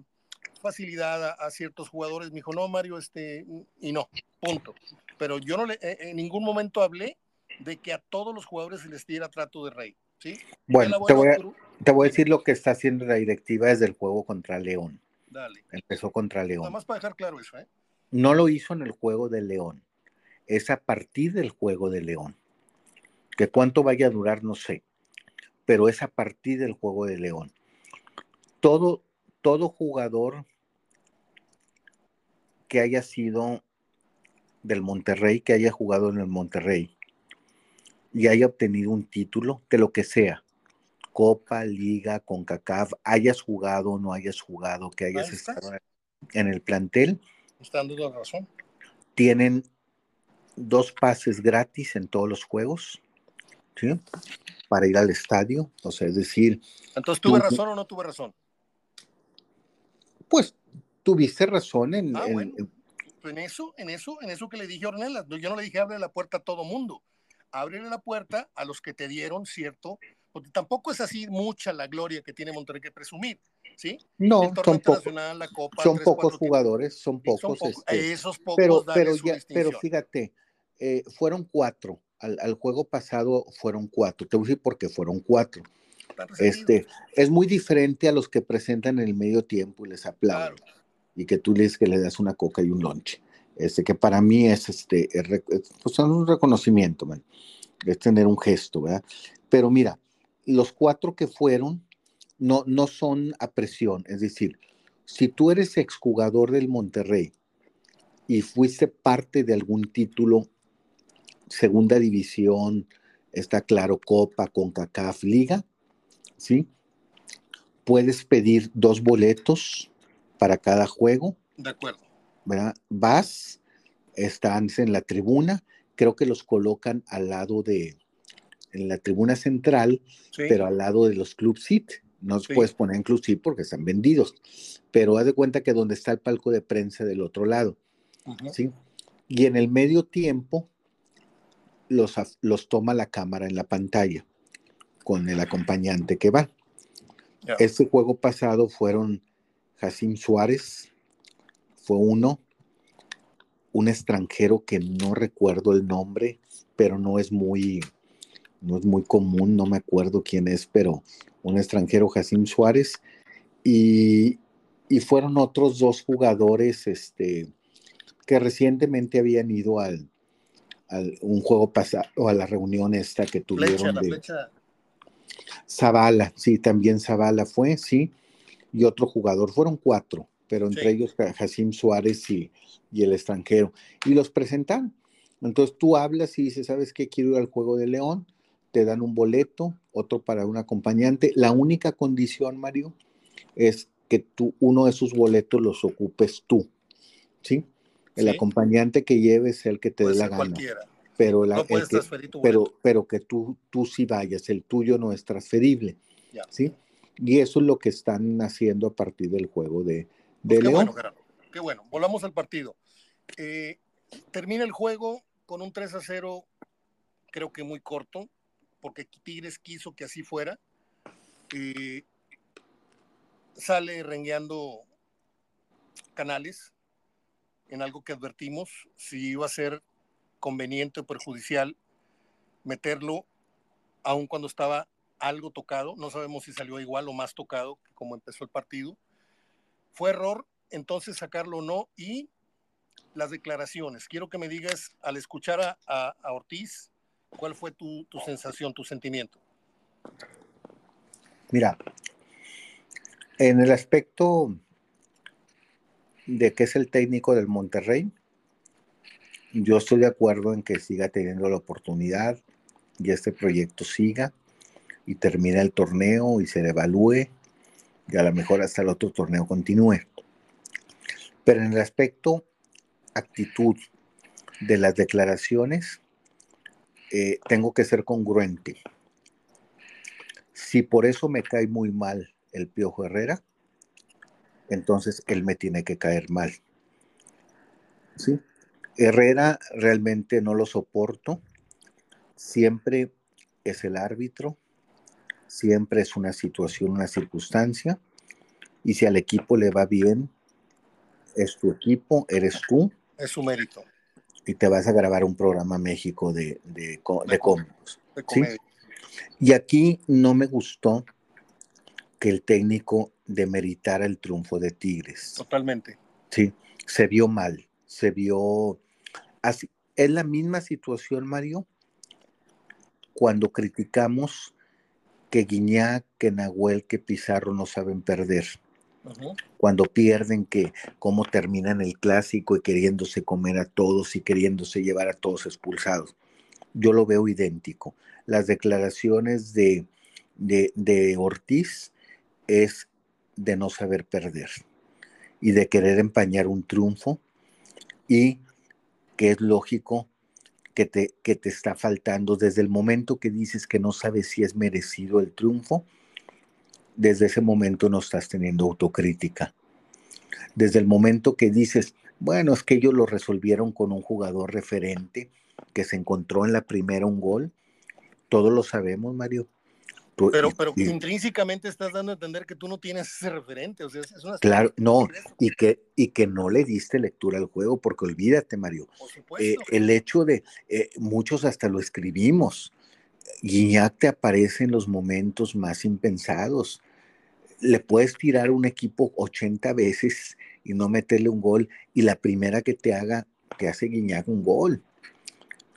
facilidad a, ciertos jugadores. Me dijo, no, Mario, este, y no, punto. Pero yo no le, en ningún momento hablé de que a todos los jugadores se les diera trato de rey. ¿sí?
Bueno, te voy, a, te voy, a, decir lo que está haciendo la directiva desde el juego contra León.
Dale.
Empezó contra León.
Nada más para dejar claro eso, ¿eh?
No lo hizo en el juego de León. Es a partir del juego de León. Que cuánto vaya a durar, no sé, pero es a partir del juego de León. Todo, todo jugador que haya sido del Monterrey, que haya jugado en el Monterrey y haya obtenido un título, de lo que sea, Copa, Liga, CONCACAF, hayas jugado o no hayas jugado, que hayas estado en el plantel.
razón.
Tienen dos pases gratis en todos los juegos ¿sí? Para ir al estadio, o sea, es decir...
Entonces, ¿tuve razón o no tuve razón?
Pues tuviste razón en,
ah, en, en, eso, en eso, en eso que le dije a Ornelas. Yo no le dije abre la puerta a todo mundo. Ábrele la puerta a los que te dieron, ¿cierto? Porque tampoco es así mucha la gloria que tiene Monterrey que presumir, ¿sí?
No, son, son pocos jugadores, son pocos.
Este, esos pocos
pero, pero, pero fíjate, eh, fueron cuatro al, juego pasado fueron cuatro. Te voy a decir por qué fueron cuatro. Este, es muy diferente a los que presentan en el medio tiempo y les aplauden. Y que tú les que le das una coca y un lonche. Este, que para mí es este, pues un reconocimiento, es tener un gesto, ¿verdad? Pero mira, los cuatro que fueron no, no son a presión, es decir, si tú eres exjugador del Monterrey y fuiste parte de algún título segunda división, está claro, Copa, CONCACAF, Liga, ¿sí? Puedes pedir dos boletos para cada juego.
De acuerdo.
¿verdad? Vas, están en la tribuna, creo que los colocan al lado de, en la tribuna central, pero al lado de los club seat. No los puedes poner en club seat porque están vendidos, pero haz de cuenta que donde está el palco de prensa del otro lado, ¿sí? Y en el medio tiempo los, los toma la cámara en la pantalla con el acompañante que va. Este juego pasado fueron Jacim Suárez, fue uno, un extranjero que no recuerdo el nombre, pero no es muy, no es muy común, no me acuerdo quién es, pero un extranjero, Jacim Suárez, y, y fueron otros dos jugadores este, que recientemente habían ido al, un juego pasado, a la reunión esta que tuvieron de Zavala, sí, también Zavala fue, sí, y otro jugador, fueron cuatro, pero entre ellos Jacim Suárez y, y, el extranjero, y los presentan Entonces tú hablas y dices, ¿sabes qué? Quiero ir al juego de León, te dan un boleto, otro para un acompañante. La única condición, Mario, es que tú uno de esos boletos los ocupes tú, ¿sí? El acompañante que lleves el que te dé la gana. Pero, la, que, pero, pero que tú, tú sí vayas, el tuyo no es transferible. ¿sí? Y eso es lo que están haciendo a partir del juego de, de León.
qué bueno. Volvamos al partido. Eh, termina el juego con un 3 a 0, creo que muy corto, porque Tigres quiso que así fuera. Eh, sale rengueando Canales en algo que advertimos, si iba a ser conveniente o perjudicial meterlo, aun cuando estaba algo tocado, no sabemos si salió igual o más tocado que como empezó el partido. Fue error entonces sacarlo o no y las declaraciones. Quiero que me digas al escuchar a, Ortiz, ¿cuál fue tu, tu sensación, tu sentimiento?
Mira, en el aspecto de que es el técnico del Monterrey, yo estoy de acuerdo en que siga teniendo la oportunidad y este proyecto siga y termine el torneo y se evalúe y a lo mejor hasta el otro torneo continúe. Pero en el aspecto actitud de las declaraciones, eh, tengo que ser congruente. Si por eso me cae muy mal el Piojo Herrera, entonces él me tiene que caer mal. ¿Sí? Herrera realmente no lo soporto. Siempre es el árbitro, siempre es una situación, una circunstancia. Y si al equipo le va bien, es tu equipo, eres tú.
Es su mérito.
Y te vas a grabar un programa México de, de, de, cómicos. Y aquí no me gustó que el técnico demeritara el triunfo de Tigres.
Totalmente.
Sí, se vio mal, se vio así. Es la misma situación, Mario, cuando criticamos que Guiñac, que Nahuel, que Pizarro no saben perder. Cuando pierden, que cómo terminan el clásico y queriéndose comer a todos y queriéndose llevar a todos expulsados. Yo lo veo idéntico. Las declaraciones de, de, de Ortiz es de no saber perder y de querer empañar un triunfo y que es lógico que te, que te está faltando desde el momento que dices que no sabes si es merecido el triunfo, desde ese momento no estás teniendo autocrítica. Desde el momento que dices, bueno, es que ellos lo resolvieron con un jugador referente que se encontró en la primera un gol, todos lo sabemos, Mario,
pero, pero intrínsecamente estás dando a entender que tú no tienes ese referente, o sea, es una
Claro, no, y que, y que no le diste lectura al juego, porque olvídate, Mario. Eh, el hecho de, eh, muchos hasta lo escribimos, Guiñac te aparece en los momentos más impensados. Le puedes tirar un equipo 80 veces y no meterle un gol, y la primera que te haga, te hace Guiñac un gol.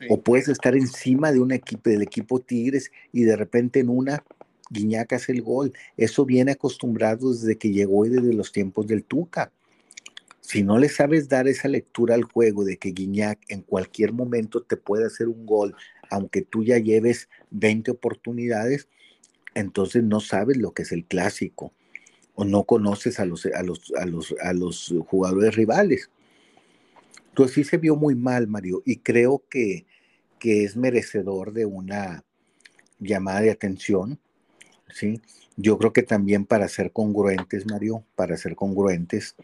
O puedes estar encima de un equipo, del equipo Tigres, y de repente en una Guiñac hace el gol. Eso viene acostumbrado desde que llegó y desde los tiempos del Tuca. Si no le sabes dar esa lectura al juego de que Guiñac en cualquier momento te puede hacer un gol, aunque tú ya lleves 20 oportunidades, entonces no sabes lo que es el clásico o no conoces a los, a los, a los, a los jugadores rivales. Entonces sí se vio muy mal, Mario, y creo que, que es merecedor de una llamada de atención, ¿sí? Yo creo que también para ser congruentes, Mario, para ser congruentes,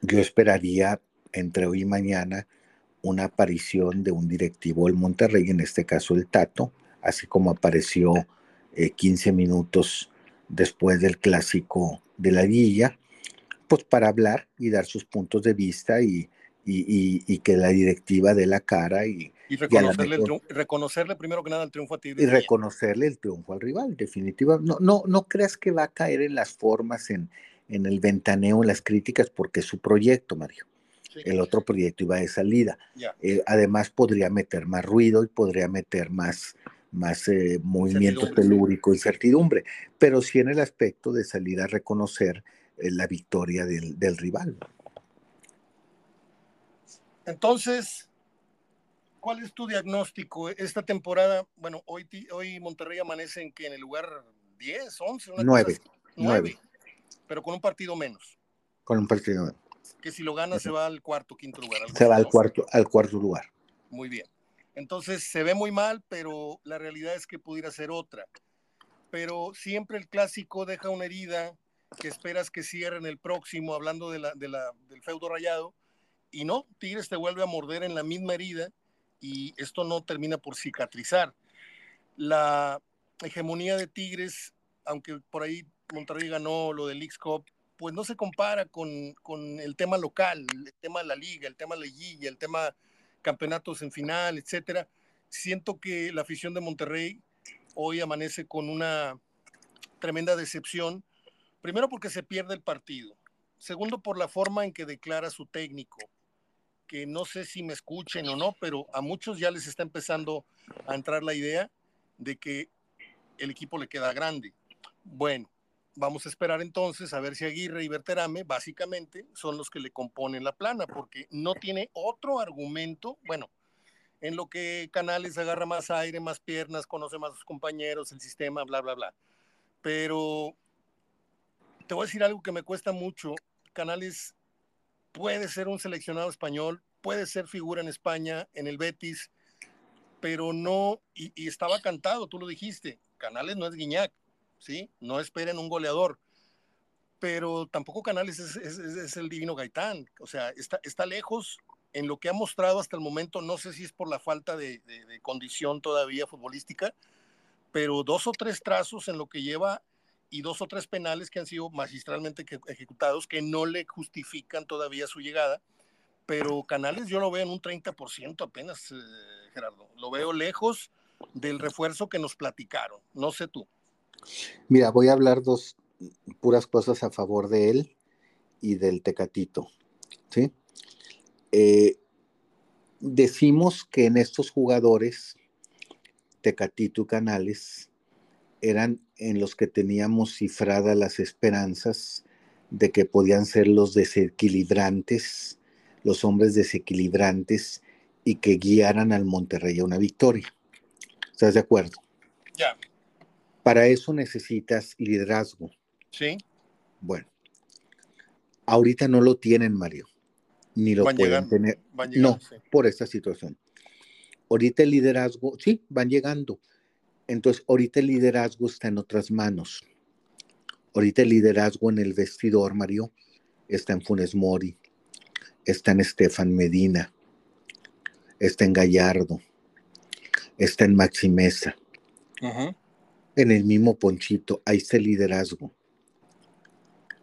yo esperaría entre hoy y mañana una aparición de un directivo del Monterrey, en este caso el Tato, así como apareció 15 eh, minutos después del clásico de la Villa, pues para hablar y dar sus puntos de vista y, y, que la directiva dé la cara y,
reconocerle, primero que nada el triunfo a ti.
Y reconocerle el triunfo al rival, definitivamente. No, no, no creas que va a caer en las formas, en, en el ventaneo, en las críticas, porque es su proyecto, Mario. el otro proyecto iba de salida. Eh, además, podría meter más ruido y podría meter más, más eh, movimiento telúrico, incertidumbre, pero sí en el aspecto de salir a reconocer eh, la victoria del, del rival.
Entonces, ¿cuál es tu diagnóstico? Esta temporada, bueno, hoy, hoy Monterrey amanece en que en el lugar 10, 11,
9, 9,
pero con un partido menos.
Con un partido menos.
Que si lo gana se va al cuarto, quinto lugar.
Se va al cuarto, al cuarto lugar.
Muy bien. Entonces se ve muy mal, pero la realidad es que pudiera ser otra. Pero siempre el clásico deja una herida que esperas que cierren el próximo, hablando de la, de la, del feudo rayado, y no, Tigres te vuelve a morder en la misma herida y esto no termina por cicatrizar. La hegemonía de Tigres, aunque por ahí Monterrey ganó lo del x Cup, pues no se compara con, con, el tema local, el tema de la liga, el tema de la liguilla, el tema campeonatos en final, etcétera. Siento que la afición de Monterrey hoy amanece con una tremenda decepción, primero porque se pierde el partido, segundo por la forma en que declara su técnico, que no sé si me escuchen o no, pero a muchos ya les está empezando a entrar la idea de que el equipo le queda grande. Bueno, vamos a esperar entonces a ver si Aguirre y Berterame básicamente son los que le componen la plana, porque no tiene otro argumento, bueno, en lo que Canales agarra más aire, más piernas, conoce más a sus compañeros, el sistema, bla, bla, bla. Pero te voy a decir algo que me cuesta mucho. Canales puede ser un seleccionado español, puede ser figura en España, en el Betis, pero no, y, estaba cantado, tú lo dijiste, Canales no es Guiñac, ¿sí? No esperen un goleador, pero tampoco Canales es, el divino Gaitán, o sea, está, está lejos en lo que ha mostrado hasta el momento, no sé si es por la falta de, de condición todavía futbolística, pero dos o tres trazos en lo que lleva y dos o tres penales que han sido magistralmente ejecutados que no le justifican todavía su llegada. Pero Canales yo lo veo en un 30% apenas, eh, Gerardo. Lo veo lejos del refuerzo que nos platicaron. No sé tú.
Mira, voy a hablar dos puras cosas a favor de él y del Tecatito. ¿sí? Eh, decimos que en estos jugadores, Tecatito y Canales, eran en los que teníamos cifradas las esperanzas de que podían ser los desequilibrantes, los hombres desequilibrantes y que guiaran al Monterrey a una victoria. ¿Estás de acuerdo?
Ya.
Para eso necesitas liderazgo.
Sí.
Bueno, ahorita no lo tienen, Mario. Ni lo pueden tener. no, por esta situación. Ahorita el liderazgo, sí, van llegando, entonces, ahorita el liderazgo está en otras manos. Ahorita el liderazgo en el vestidor, Mario, está en Funes Mori, está en Estefan Medina, está en Gallardo, está en Maximeza, en el mismo Ponchito, ahí está el liderazgo.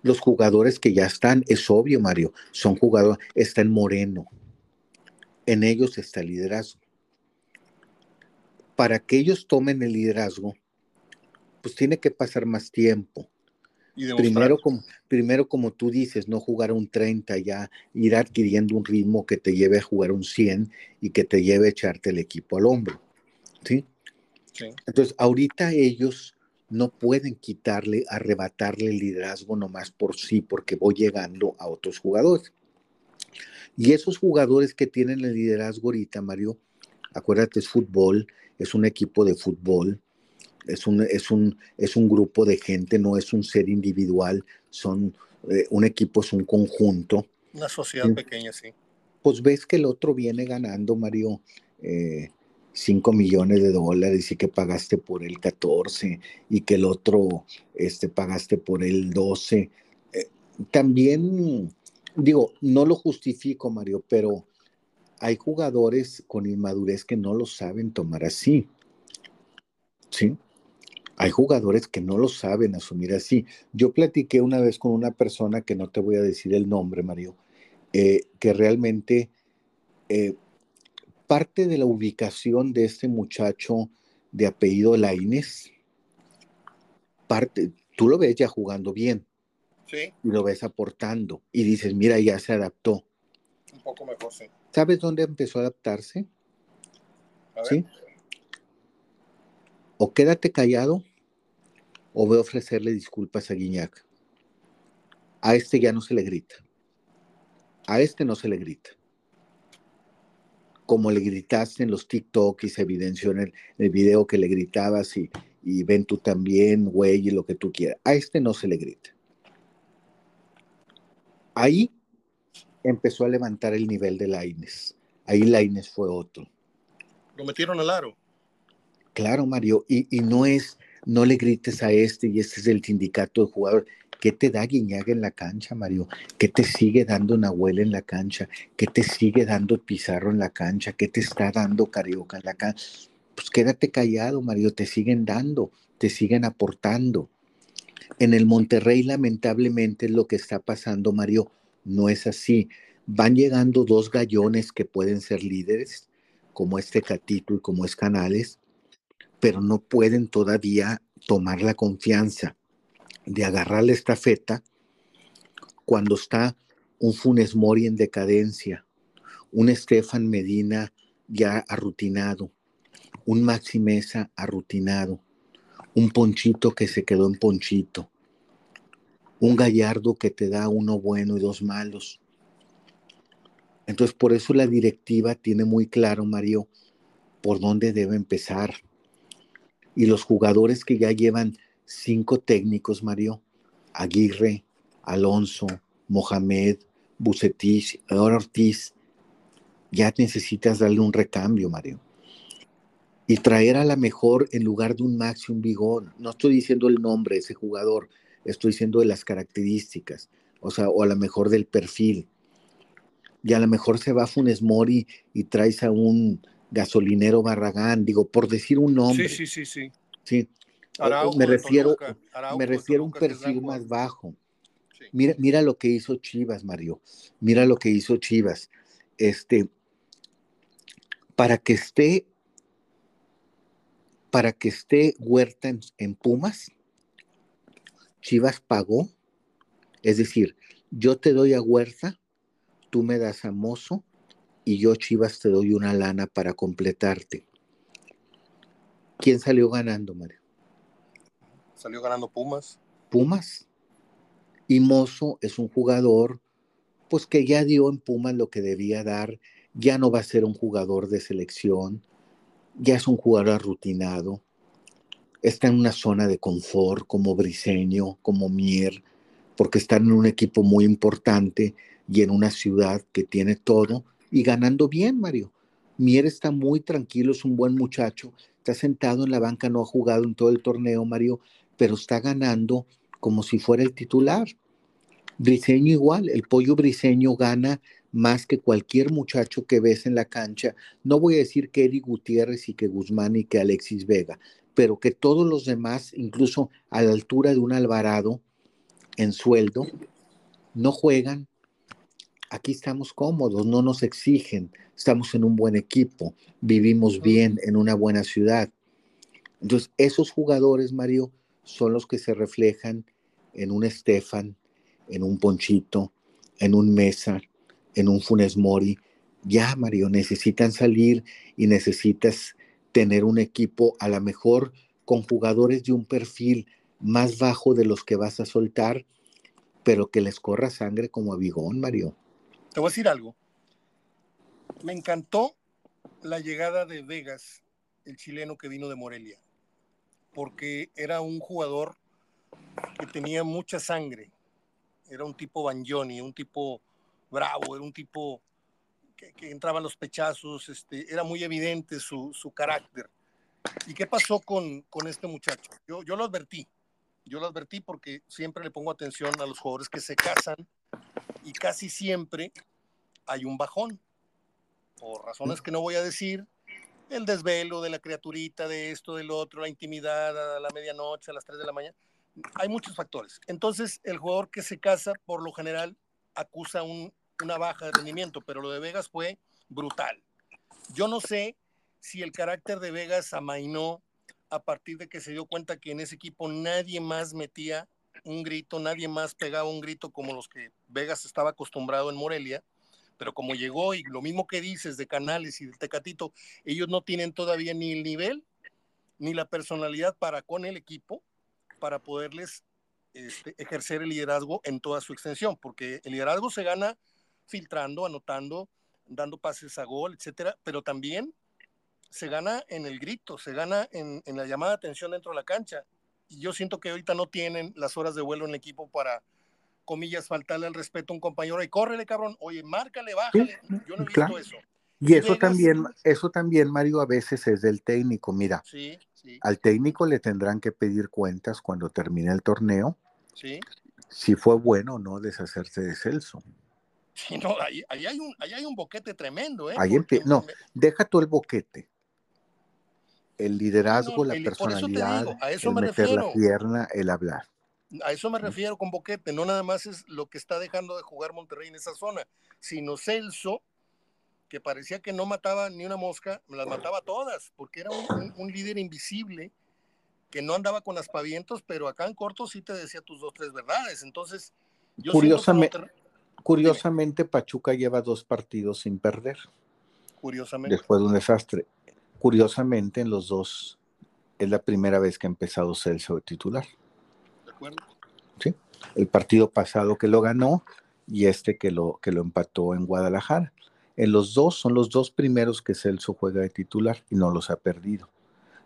Los jugadores que ya están, es obvio, Mario, son jugadores, está en Moreno, en ellos está el liderazgo para que ellos tomen el liderazgo, pues tiene que pasar más tiempo. primero como, primero, como tú dices, no jugar un 30 ya, ir adquiriendo un ritmo que te lleve a jugar un 100 y que te lleve a echarte el equipo al hombro. ¿sí? Entonces, ahorita ellos no pueden quitarle, arrebatarle el liderazgo nomás por sí, porque voy llegando a otros jugadores. Y esos jugadores que tienen el liderazgo ahorita, Mario, acuérdate, es fútbol, es un equipo de fútbol, es un, es un, es un grupo de gente, no es un ser individual, son, eh, un equipo es un conjunto.
Una sociedad pequeña, sí.
Pues ves que el otro viene ganando, Mario, 5 eh, millones de dólares y que pagaste por él 14 y que el otro este, pagaste por él 12. Eh, también, digo, no lo justifico, Mario, pero hay jugadores con inmadurez que no lo saben tomar así. ¿Sí? Hay jugadores que no lo saben asumir así. Yo platiqué una vez con una persona que no te voy a decir el nombre, Mario, eh, que realmente eh, parte de la ubicación de este muchacho de apellido Laines, parte, tú lo ves ya jugando bien.
Sí.
Y lo ves aportando. Y dices, mira, ya se adaptó.
Un poco mejor, sí.
¿Sabes dónde empezó a adaptarse? ¿Sí? O quédate callado o voy a ofrecerle disculpas a Guiñac. A este ya no se le grita. A este no se le grita. Como le gritaste en los TikTok y se evidenció en el, video que le gritabas y, y ven tú también, güey, y lo que tú quieras. A este no se le grita. Ahí empezó a levantar el nivel de Laines. Ahí Laines fue otro.
Lo metieron al aro.
Claro, Mario, y, no es, no le grites a este y este es el sindicato de jugadores. ¿Qué te da Guiñaga en la cancha, Mario? ¿Qué te sigue dando Nahuel en la cancha? ¿Qué te sigue dando Pizarro en la cancha? ¿Qué te está dando Carioca en la cancha? Pues quédate callado, Mario, te siguen dando, te siguen aportando. En el Monterrey, lamentablemente, es lo que está pasando, Mario. No es así. Van llegando dos gallones que pueden ser líderes, como este Catito y como es Canales, pero no pueden todavía tomar la confianza de agarrar la estafeta cuando está un Funes Mori en decadencia, un Estefan Medina ya arrutinado, un Maxi Mesa arrutinado, un Ponchito que se quedó en Ponchito, un Gallardo que te da uno bueno y dos malos. Entonces, por eso la directiva tiene muy claro, Mario, por dónde debe empezar. Y los jugadores que ya llevan cinco técnicos, Mario, Aguirre, Alonso, Mohamed, Bucetich, Ortiz, ya necesitas darle un recambio, Mario. Y traer a la mejor en lugar de un Maxi un Bigón. No estoy diciendo el nombre de ese jugador, estoy diciendo de las características, o sea, o a lo mejor del perfil. Y a lo mejor se va a Funes Mori y traes a un gasolinero Barragán, digo, por decir un nombre.
Sí, sí, sí, sí.
Sí, me refiero, me refiero a un perfil más bajo. Mira, mira lo que hizo Chivas, Mario. Mira lo que hizo Chivas. Este, para que esté, para que esté Huerta en, Pumas, Chivas pagó. Es decir, yo te doy a Huerta, tú me das a Mozo y yo Chivas te doy una lana para completarte. ¿Quién salió ganando, Mario?
Salió ganando Pumas.
Pumas. Y Mozo es un jugador, pues que ya dio en Pumas lo que debía dar, ya no va a ser un jugador de selección, ya es un jugador rutinado, está en una zona de confort como Briseño, como Mier, porque están en un equipo muy importante y en una ciudad que tiene todo y ganando bien, Mario. Mier está muy tranquilo, es un buen muchacho, está sentado en la banca, no ha jugado en todo el torneo, Mario, pero está ganando como si fuera el titular. Briseño igual, el pollo briseño gana más que cualquier muchacho que ves en la cancha. No voy a decir que Eric Gutiérrez y que Guzmán y que Alexis Vega, pero que todos los demás, incluso a la altura de un Alvarado en sueldo, no juegan. Aquí estamos cómodos, no nos exigen, estamos en un buen equipo, vivimos bien en una buena ciudad. Entonces, esos jugadores, Mario, son los que se reflejan en un Estefan, en un Ponchito, en un Mesa, en un Funes Mori. Ya, Mario, necesitan salir y necesitas tener un equipo a lo mejor con jugadores de un perfil más bajo de los que vas a soltar, pero que les corra sangre como a Bigón, Mario.
Te voy a decir algo. Me encantó la llegada de Vegas, el chileno que vino de Morelia porque era un jugador que tenía mucha sangre. Era un tipo Banjoni, un tipo bravo, era un tipo que, entraba en los pechazos, este, era muy evidente su, carácter. ¿Y qué pasó con, con este muchacho? Yo, yo lo advertí, yo lo advertí porque siempre le pongo atención a los jugadores que se casan y casi siempre hay un bajón. Por razones que no voy a decir, el desvelo de la criaturita, de esto, del otro, la intimidad a la medianoche, a las 3 de la mañana. Hay muchos factores. Entonces, el jugador que se casa, por lo general, acusa una baja de rendimiento, pero lo de Vegas fue brutal. Yo no sé si el carácter de Vegas amainó a partir de que se dio cuenta que en ese equipo nadie más metía un grito, nadie más pegaba un grito como los que Vegas estaba acostumbrado en Morelia pero como llegó y lo mismo que dices de Canales y de Tecatito, ellos no tienen todavía ni el nivel ni la personalidad para con el equipo para poderles este, ejercer el liderazgo en toda su extensión, porque el liderazgo se gana filtrando, anotando, dando pases a gol, etcétera, pero también se gana en el grito, se gana en, en la llamada de atención dentro de la cancha. Y yo siento que ahorita no tienen las horas de vuelo en el equipo para, comillas, faltarle al respeto a un compañero y córrele, cabrón, oye, márcale, bájale. Yo no he visto eso.
Y eso también, eso también, Mario, a veces es del técnico. Mira,
sí, sí.
al técnico le tendrán que pedir cuentas cuando termine el torneo.
Sí.
Si fue bueno o no deshacerse de Celso.
Sí, no, ahí, hay, un, hay un boquete tremendo, ¿eh?
Ahí no, deja tú el boquete. El liderazgo, la personalidad, el meter la pierna, el hablar.
A eso me refiero con boquete, no nada más es lo que está dejando de jugar Monterrey en esa zona, sino Celso, que parecía que no mataba ni una mosca, me las mataba todas, porque era un, líder invisible que no andaba con aspavientos, pero acá en corto sí te decía tus dos, tres verdades. Entonces,
yo curiosamente, curiosamente Pachuca lleva dos partidos sin perder.
Curiosamente.
Después de un desastre. Curiosamente, en los dos es la primera vez que ha empezado Celso de titular.
De acuerdo.
Sí. El partido pasado que lo ganó y este que lo, que lo empató en Guadalajara. En los dos son los dos primeros que Celso juega de titular y no los ha perdido.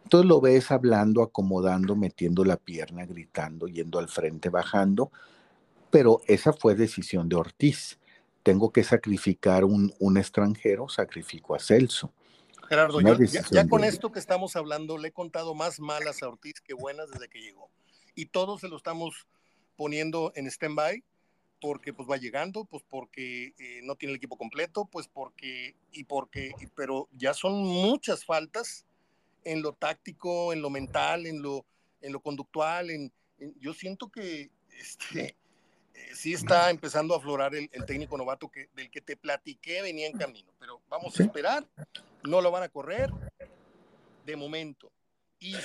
Entonces lo ves hablando, acomodando, metiendo la pierna, gritando, yendo al frente, bajando, pero esa fue decisión de Ortiz. Tengo que sacrificar un, un extranjero, sacrifico a Celso.
Gerardo, ya, ya, con esto que estamos hablando, le he contado más malas a Ortiz que buenas desde que llegó. Y todos se lo estamos poniendo en stand-by porque pues va llegando, pues porque eh, no tiene el equipo completo, pues porque, y porque, pero ya son muchas faltas en lo táctico, en lo mental, en lo, en lo conductual, en, yo siento que este, sí está empezando a aflorar el, técnico novato que, del que te platiqué venía en camino, pero vamos a esperar, no lo van a correr de momento. Y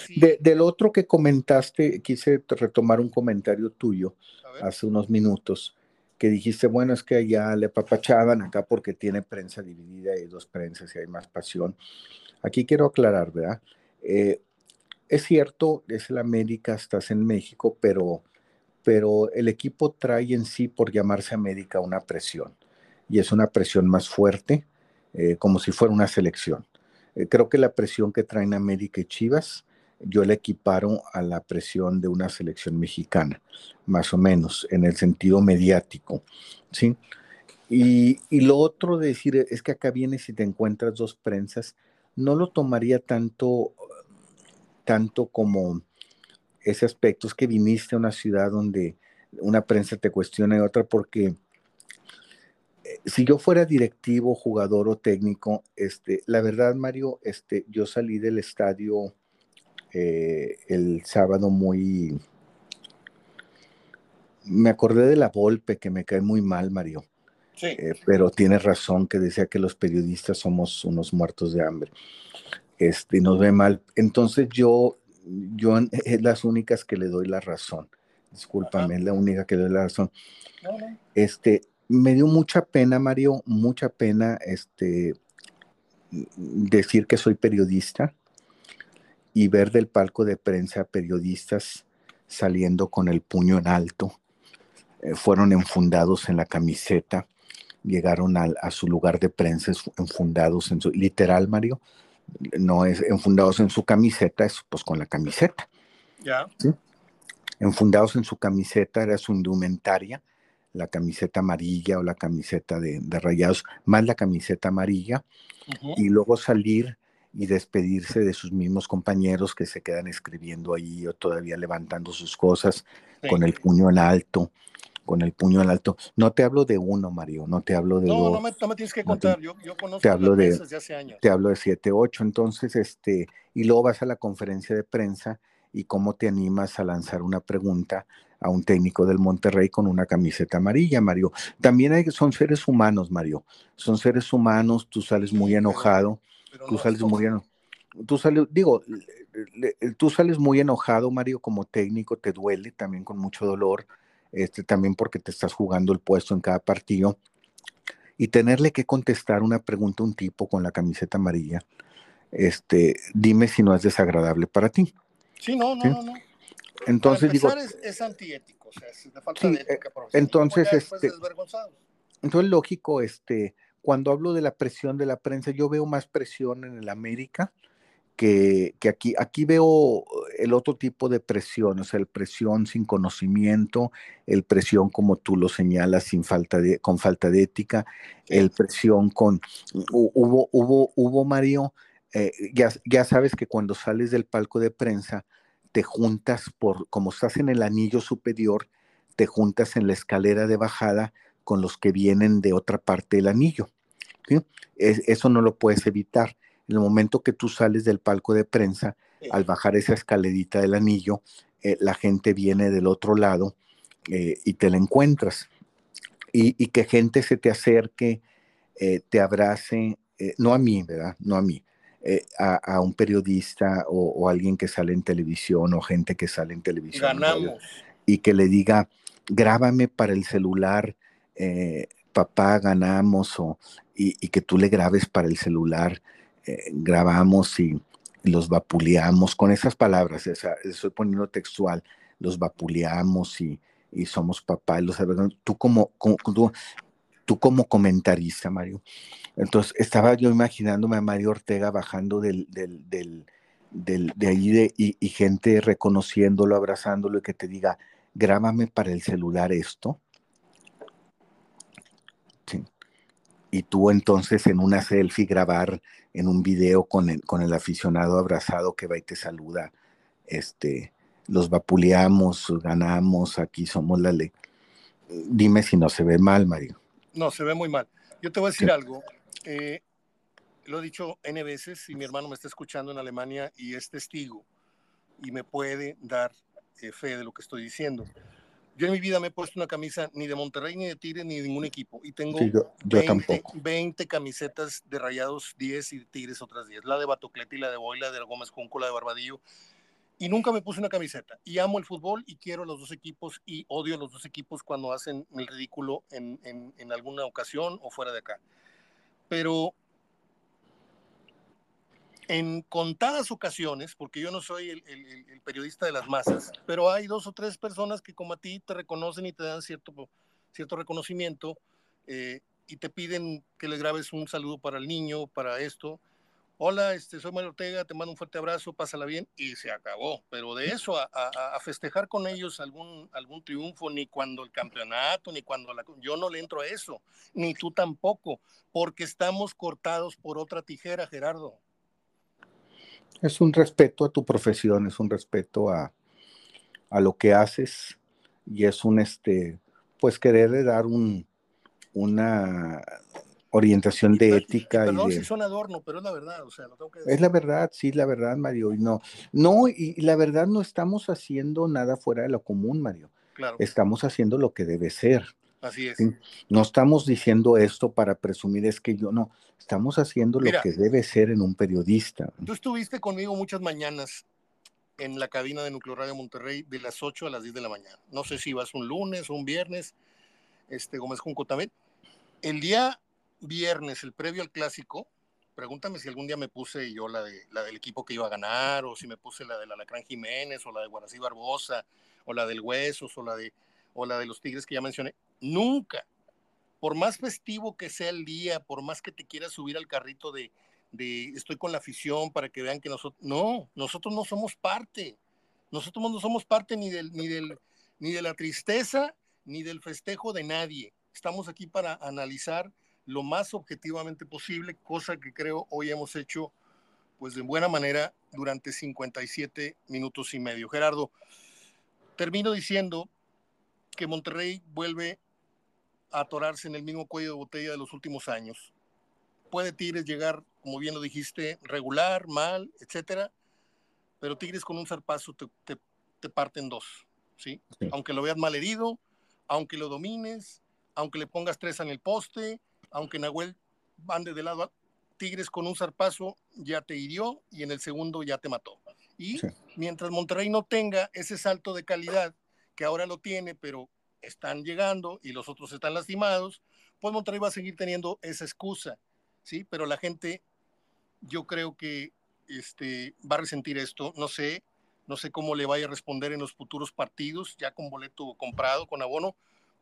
del otro que comentaste, quise retomar un comentario tuyo hace unos minutos que dijiste, bueno, es que allá le papachaban acá porque tiene prensa dividida y dos prensas y hay más pasión. Aquí quiero aclarar, ¿verdad? Eh, es cierto, es el América, estás en México, pero, pero el equipo trae en sí, por llamarse América, una presión. Y es una presión más fuerte, eh, como si fuera una selección. Eh, creo que la presión que traen América y Chivas yo le equiparo a la presión de una selección mexicana, más o menos, en el sentido mediático, ¿sí? Y, lo otro de decir es que acá vienes y te encuentras dos prensas, no lo tomaría tanto, tanto como ese aspecto, es que viniste a una ciudad donde una prensa te cuestiona y otra, porque eh, si yo fuera directivo, jugador o técnico, este, la verdad, Mario, este, yo salí del estadio eh, el sábado muy... Me acordé de la Volpe, que me cae muy mal, Mario.
Sí.
Eh, pero tiene razón que decía que los periodistas somos unos muertos de hambre. Este, nos ve mal. Entonces yo, yo es las únicas que le doy la razón. Discúlpame, es la única que le doy la razón. Este, me dio mucha pena, Mario, mucha pena este, decir que soy periodista y ver del palco de prensa periodistas saliendo con el puño en alto. Eh, fueron enfundados en la camiseta, llegaron a, su lugar de prensa enfundados en su, literal, Mario, no es enfundados en su camiseta, es pues con la camiseta.
Ya.
Enfundados en su camiseta, era su indumentaria, la camiseta amarilla o la camiseta de, rayados, más la camiseta amarilla, y luego salir y despedirse de sus mismos compañeros que se quedan escribiendo ahí o todavía levantando sus cosas con el puño en alto, con el puño en alto. No te hablo de uno, Mario, no te hablo de
no, No, me, no me tienes que contar, yo, yo, conozco
te hablo de,
hace años.
Te hablo de siete, ocho, entonces, este, y luego vas a la conferencia de prensa y cómo te animas a lanzar una pregunta a un técnico del Monterrey con una camiseta amarilla, Mario. También hay, son seres humanos, Mario. Son seres humanos, tú sales muy enojado tú sales muy enojado. Tú sales, digo, tú sales muy enojado, Mario, como técnico, te duele también con mucho dolor, este, también porque te estás jugando el puesto en cada partido. Y tenerle que contestar una pregunta a un tipo con la camiseta amarilla, este, dime si no es desagradable para ti.
Sí, no, no, no,
Entonces digo.
Es, es, antiético, o sea, es de falta de ética
eh, Entonces, este. Entonces, lógico, este cuando hablo de la presión de la prensa, yo veo más presión en el América que, aquí. Aquí veo el otro tipo de presión, o sea, el presión sin conocimiento, el presión como tú lo señalas, sin falta de, con falta de ética, el presión con, hubo, hubo, hubo Mario, eh, ya, ya sabes que cuando sales del palco de prensa, te juntas por, como estás en el anillo superior, te juntas en la escalera de bajada con los que vienen de otra parte del anillo. eso no lo puedes evitar. En el momento que tú sales del palco de prensa, al bajar esa escalerita del anillo, eh, la gente viene del otro lado eh, y te la encuentras. Y, que gente se te acerque, eh, te abrace, no a mí, ¿verdad? No a mí, a, un periodista o, alguien que sale en televisión o gente que sale en televisión.
Ganamos.
Y que le diga, grábame para el celular, papá, ganamos, o, y, que tú le grabes para el celular, grabamos y los vapuleamos con esas palabras, estoy poniendo textual, los vapuleamos y, somos papá, los, tú como, tú, como comentarista, Mario. Entonces, estaba yo imaginándome a Mario Ortega bajando del, del, del, de ahí de, y, gente reconociéndolo, abrazándolo y que te diga, grábame para el celular esto. Y tú entonces en una selfie grabar en un video con el, con el aficionado abrazado que va y te saluda, este, los vapuleamos, ganamos, aquí somos la ley. Dime si no se ve mal, Mario.
No, se ve muy mal. Yo te voy a decir algo. Eh, lo he dicho N veces y mi hermano me está escuchando en Alemania y es testigo y me puede dar eh, fe de lo que estoy diciendo. Yo en mi vida me he puesto una camisa ni de Monterrey, ni de Tigres, ni de ningún equipo. Y tengo 20, camisetas de Rayados 10 y de Tigres otras 10. La de Batocleti, la de Boy, de Gómez Junco, la de Barbadillo. Y nunca me puse una camiseta. Y amo el fútbol y quiero los dos equipos y odio a los dos equipos cuando hacen el ridículo en, en, en alguna ocasión o fuera de acá. Pero en contadas ocasiones, porque yo no soy el, periodista de las masas, pero hay dos o tres personas que como a ti te reconocen y te dan cierto, cierto reconocimiento eh, y te piden que le grabes un saludo para el niño, para esto. Hola, este, soy Mario Ortega, te mando un fuerte abrazo, pásala bien y se acabó. Pero de eso a, a, festejar con ellos algún, algún triunfo, ni cuando el campeonato, ni cuando la... Yo no le entro a eso, ni tú tampoco, porque estamos cortados por otra tijera, Gerardo.
Es un respeto a tu profesión, es un respeto a, lo que haces y es un, este, pues querer dar un, una orientación de ética.
Perdón
si
son adorno, pero es la verdad, o sea, tengo que
Es la verdad, sí, la verdad, Mario, y no, no, y la verdad no estamos haciendo nada fuera de lo común, Mario.
Claro.
Estamos haciendo lo que debe ser.
Así es.
No estamos diciendo esto para presumir, es que yo no, estamos haciendo lo que debe ser en un periodista.
Tú estuviste conmigo muchas mañanas en la cabina de Nucleo Radio Monterrey de las 8 a las 10 de la mañana. No sé si ibas un lunes o un viernes, este Gómez Junco también. El día viernes, el previo al clásico, pregúntame si algún día me puse yo la, de, la del equipo que iba a ganar, o si me puse la del Alacrán Jiménez, o la de Guarací Barbosa, o la del Huesos, o la de, o la de los Tigres que ya mencioné. Nunca. Por más festivo que sea el día, por más que te quieras subir al carrito de, estoy con la afición para que vean que nosotros, no, nosotros no somos parte. Nosotros no somos parte ni, del, ni, del, ni de la tristeza ni del festejo de nadie. Estamos aquí para analizar lo más objetivamente posible, cosa que creo hoy hemos hecho pues de buena manera durante 57 minutos y medio. Gerardo, termino diciendo que Monterrey vuelve atorarse en el mismo cuello de botella de los últimos años. Puede Tigres llegar, como bien lo dijiste, regular, mal, etcétera, pero Tigres con un zarpazo te, te, te parte en dos, ¿sí? Aunque lo veas mal herido, aunque lo domines, aunque le pongas tres en el poste, aunque Nahuel ande de lado, Tigres con un zarpazo ya te hirió y en el segundo ya te mató. Y mientras Monterrey no tenga ese salto de calidad que ahora lo tiene, pero están llegando y los otros están lastimados, pues Monterrey va a seguir teniendo esa excusa, ¿sí? Pero la gente, yo creo que este, va a resentir esto, no sé, no sé cómo le vaya a responder en los futuros partidos, ya con boleto comprado, con abono,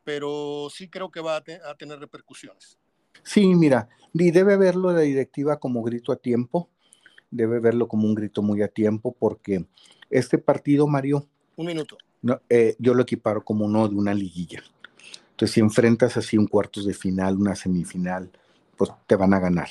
pero sí creo que va a, a tener repercusiones.
Sí, mira, y debe verlo la directiva como grito a tiempo, debe verlo como un grito muy a tiempo, porque este partido, Mario.
Un minuto.
Eh, yo lo equiparo como uno de una liguilla. Entonces, si enfrentas así un cuartos de final, una semifinal, pues te van a ganar.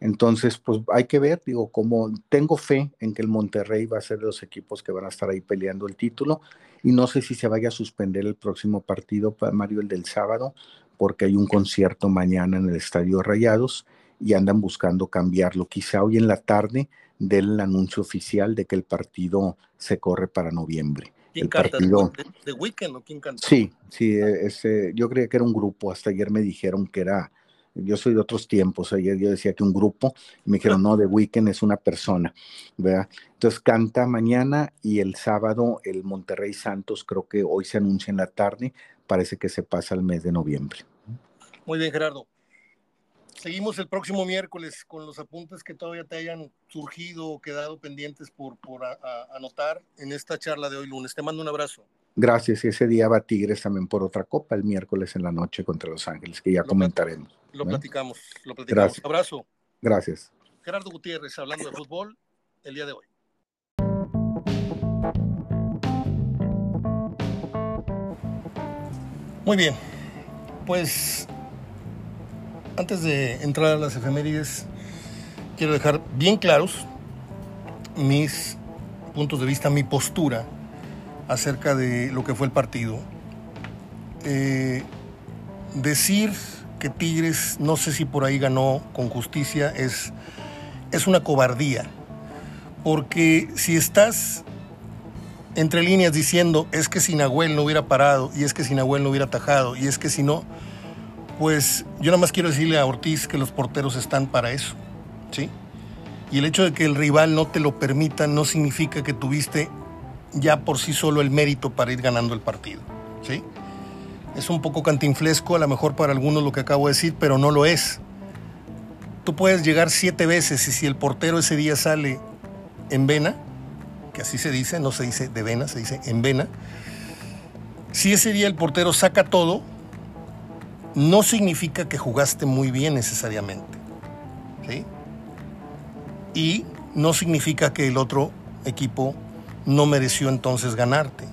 Entonces, pues hay que ver, digo, como tengo fe en que el Monterrey va a ser de los equipos que van a estar ahí peleando el título y no sé si se vaya a suspender el próximo partido Mario el del sábado porque hay un concierto mañana en el Estadio Rayados y andan buscando cambiarlo. Quizá hoy en la tarde den el anuncio oficial de que el partido se corre para noviembre.
¿Quién
el
canta?
partido,
¿De, Weekend o quién canta?
Sí, sí, ese, yo creía que era un grupo, hasta ayer me dijeron que era, yo soy de otros tiempos, ayer yo decía que un grupo, y me dijeron, no, The Weekend es una persona, ¿verdad? Entonces canta mañana y el sábado el Monterrey Santos, creo que hoy se anuncia en la tarde, parece que se pasa al mes de noviembre.
Muy bien, Gerardo. Seguimos el próximo miércoles con los apuntes que todavía te hayan surgido o quedado pendientes por, por a, a, anotar en esta charla de hoy lunes. Te mando un abrazo.
Gracias. Y ese día va Tigres también por otra copa el miércoles en la noche contra Los Ángeles, que ya
Lo
comentaremos.
Lo platicamos, lo platicamos.
Gracias.
Abrazo.
Gracias.
Gerardo Gutiérrez hablando de fútbol el día de hoy. Muy bien, pues antes de entrar a las efemérides, quiero dejar bien claros mis puntos de vista, mi postura acerca de lo que fue el partido. Eh, decir que Tigres, no sé si por ahí ganó con justicia, es, es una cobardía. Porque si estás entre líneas diciendo es que si Nahuel no hubiera parado, y es que si Nahuel no hubiera atajado, y es que si no, pues yo nada más quiero decirle a Ortiz que los porteros están para eso, ¿sí? Y el hecho de que el rival no te lo permita no significa que tuviste ya por sí solo el mérito para ir ganando el partido, ¿sí? Es un poco cantinflesco, a lo mejor para algunos lo que acabo de decir, pero no lo es. Tú puedes llegar siete veces y si el portero ese día sale en vena, que así se dice, no se dice de vena, se dice en vena, si ese día el portero saca todo, no significa que jugaste muy bien necesariamente. ¿sí? Y no significa que el otro equipo no mereció entonces ganarte.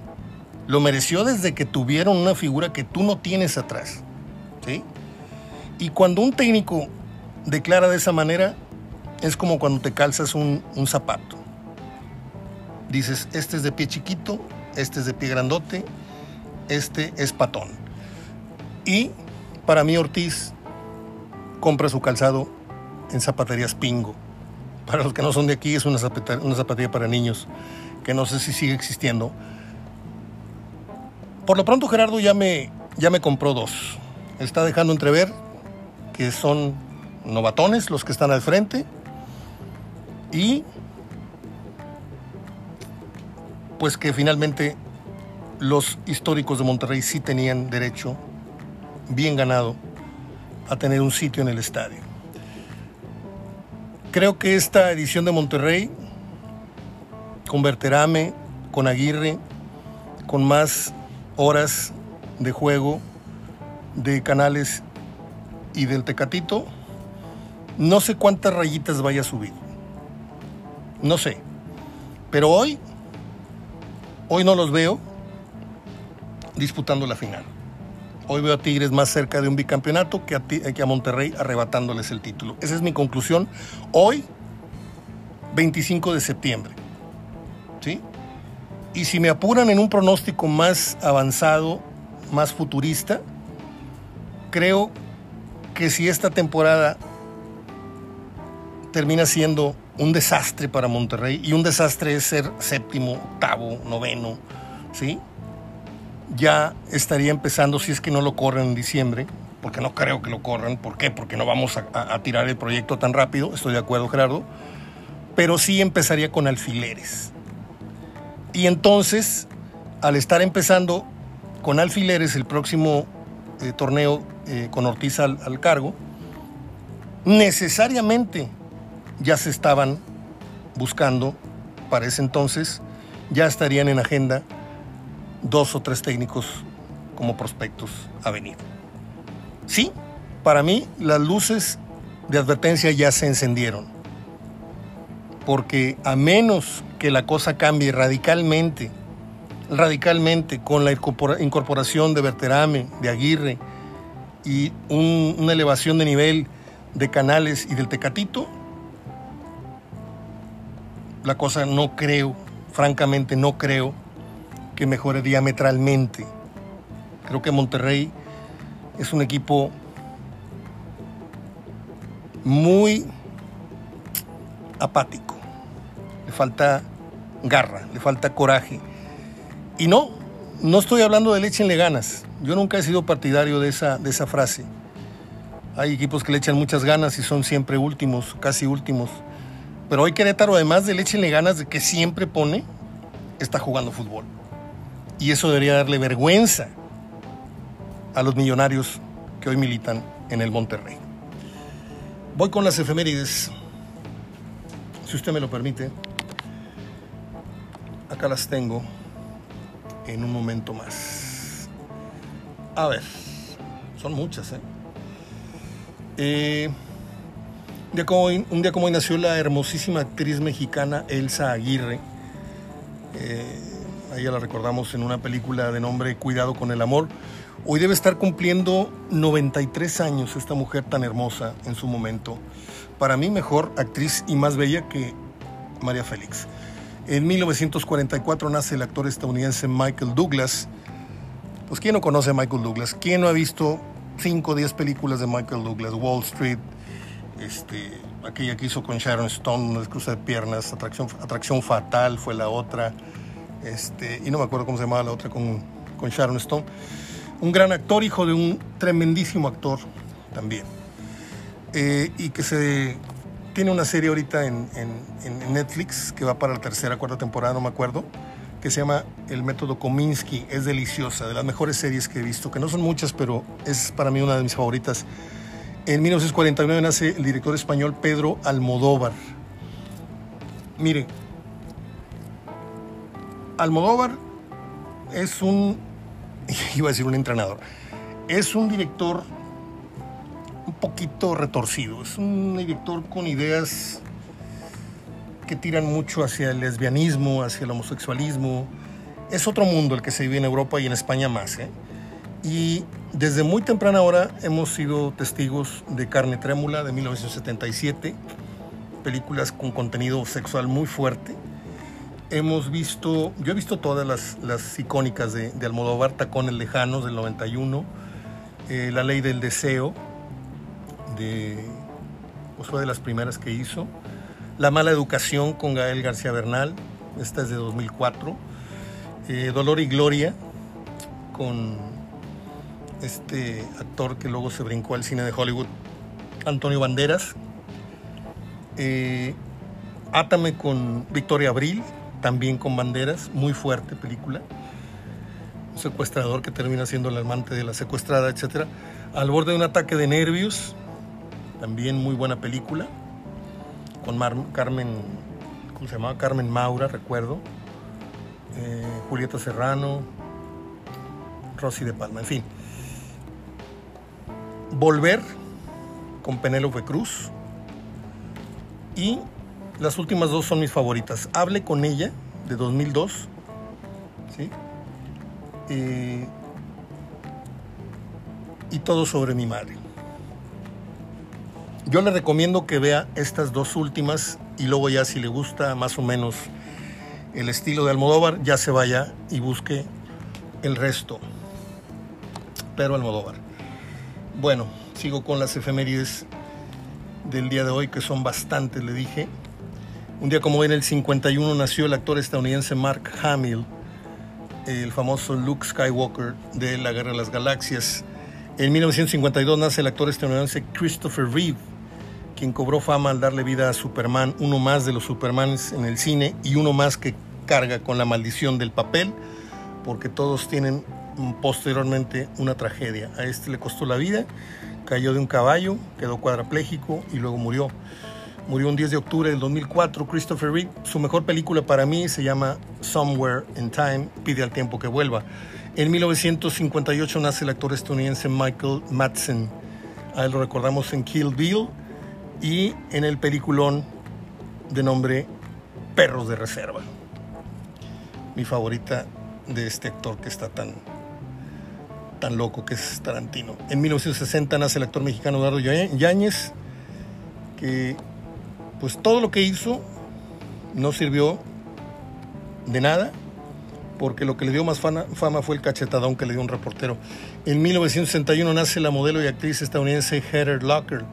Lo mereció desde que tuvieron una figura que tú no tienes atrás. ¿sí? Y cuando un técnico declara de esa manera, es como cuando te calzas un, un zapato. Dices, este es de pie chiquito, este es de pie grandote, este es patón. Y para mí Ortiz compra su calzado en zapaterías Pingo. Para los que no son de aquí es una zapatería, para niños que no sé si sigue existiendo. Por lo pronto Gerardo ya me, ya me compró dos. Está dejando entrever que son novatones los que están al frente y pues que finalmente los históricos de Monterrey sí tenían derecho, bien ganado, a tener un sitio en el estadio. Creo que esta edición de Monterrey, con Berterame, con Aguirre, con más horas de juego de Canales y del Tecatito, no sé cuántas rayitas vaya a subir. No sé. Pero hoy, hoy no los veo disputando la final. Hoy veo a Tigres más cerca de un bicampeonato que a, a, Monterrey arrebatándoles el título. Esa es mi conclusión. Hoy, 25 de septiembre. ¿Sí? Y si me apuran en un pronóstico más avanzado, más futurista, creo que si esta temporada termina siendo un desastre para Monterrey, y un desastre es ser séptimo, octavo, noveno, ¿sí? Ya estaría empezando, si es que no lo corren en diciembre, porque no creo que lo corran. ¿Por qué? Porque no vamos a, tirar el proyecto tan rápido, estoy de acuerdo Gerardo, pero sí empezaría con alfileres. Y entonces, al estar empezando con alfileres el próximo eh, torneo eh, con Ortiz al cargo, necesariamente ya se estaban buscando, para ese entonces, ya estarían en agenda dos o tres técnicos como prospectos a venir. Sí, para mí las luces de advertencia ya se encendieron. Porque a menos que la cosa cambie radicalmente, radicalmente con la incorporación de Berterame, de Aguirre y un, una elevación de nivel de Canales y del Tecatito, la cosa no creo, francamente no creo que mejore diametralmente. Creo que Monterrey es un equipo muy apático. Le falta garra, le falta coraje. Y no, no estoy hablando de le échenle ganas. Yo nunca he sido partidario de esa, de esa frase. Hay equipos que le echan muchas ganas y son siempre últimos, casi últimos. Pero hoy Querétaro, además de le echenle ganas de que siempre pone, está jugando fútbol. Y eso debería darle vergüenza a los millonarios que hoy militan en el Monterrey. Voy con las efemérides, si usted me lo permite. Acá las tengo en un momento más. A ver, son muchas, ¿eh? eh un, día como hoy, un día como nació la hermosísima actriz mexicana Elsa Aguirre. Eh, a ella la recordamos en una película de nombre Cuidado con el amor. Hoy debe estar cumpliendo 93 años esta mujer tan hermosa en su momento. Para mí mejor actriz y más bella que María Félix. En 1944 nace el actor estadounidense Michael Douglas. Pues ¿quién no conoce a Michael Douglas? ¿Quién no ha visto 5 o 10 películas de Michael Douglas? Wall Street, este, aquella que hizo con Sharon Stone, una de piernas, atracción, atracción Fatal fue la otra, este, y no me acuerdo cómo se llamaba la otra con, con Sharon Stone. Un gran actor, hijo de un tremendísimo actor también. Eh, y que se tiene una serie ahorita en, en, Netflix que va para la tercera, cuarta temporada, no me acuerdo, que se llama El método Kominsky. Es deliciosa, de las mejores series que he visto, que no son muchas, pero es para mí una de mis favoritas. En 1949 nace el director español Pedro Almodóvar. Mire, Almodóvar es un, iba a decir un entrenador, es un director un poquito retorcido, es un director con ideas que tiran mucho hacia el lesbianismo, hacia el homosexualismo. Es otro mundo el que se vive en Europa y en España más. ¿eh? Y desde muy temprana hora hemos sido testigos de Carne Trémula de 1977, películas con contenido sexual muy fuerte. Hemos visto, yo he visto todas las, icónicas de, de, Almodóvar, Tacones Lejanos del 91, eh, La Ley del Deseo, de, pues fue de las primeras que hizo, La Mala Educación con Gael García Bernal, esta es de 2004, eh, Dolor y Gloria con este actor que luego se brincó al cine de Hollywood, Antonio Banderas. Eh, Átame con Victoria Abril, también con Banderas, muy fuerte película. Un secuestrador que termina siendo el amante de la secuestrada, etc. Al borde de un ataque de nervios, también muy buena película. Con Carmen, ¿cómo se llamaba? Carmen Maura, recuerdo. Eh, Julieta Serrano, Rosy de Palma, en fin. Volver con Penélope Cruz. Y las últimas dos son mis favoritas. Hable con ella, de 2002. ¿sí? Y todo sobre mi madre. Yo le recomiendo que vea estas dos últimas y luego ya si le gusta más o menos el estilo de Almodóvar, ya se vaya y busque el resto. Pero Almodóvar. Bueno, sigo con las efemérides del día de hoy, que son bastantes, le dije. Un día como hoy, en el 51, nació el actor estadounidense Mark Hamill, el famoso Luke Skywalker de la Guerra de las Galaxias. En 1952 nace el actor estadounidense Christopher Reeve, quien cobró fama al darle vida a Superman, uno más de los Supermans en el cine y uno más que carga con la maldición del papel, porque todos tienen posteriormente una tragedia. A este le costó la vida, cayó de un caballo, quedó cuadraplégico y luego murió. Murió un 10 de octubre del 2004. Christopher Reeve, su mejor película para mí se llama Somewhere in Time, pide al tiempo que vuelva. En 1958 nace el actor estadounidense Michael Madsen. A él lo recordamos en Kill Bill y en el peliculón de nombre Perros de Reserva. Mi favorita de este actor que está tan tan loco que es Tarantino. En 1960 nace el actor mexicano Eduardo Yáñez, que pues todo lo que hizo no sirvió de nada porque lo que le dio más fama fue el cachetadón que le dio un reportero. En 1961 nace la modelo y actriz estadounidense Heather Locker.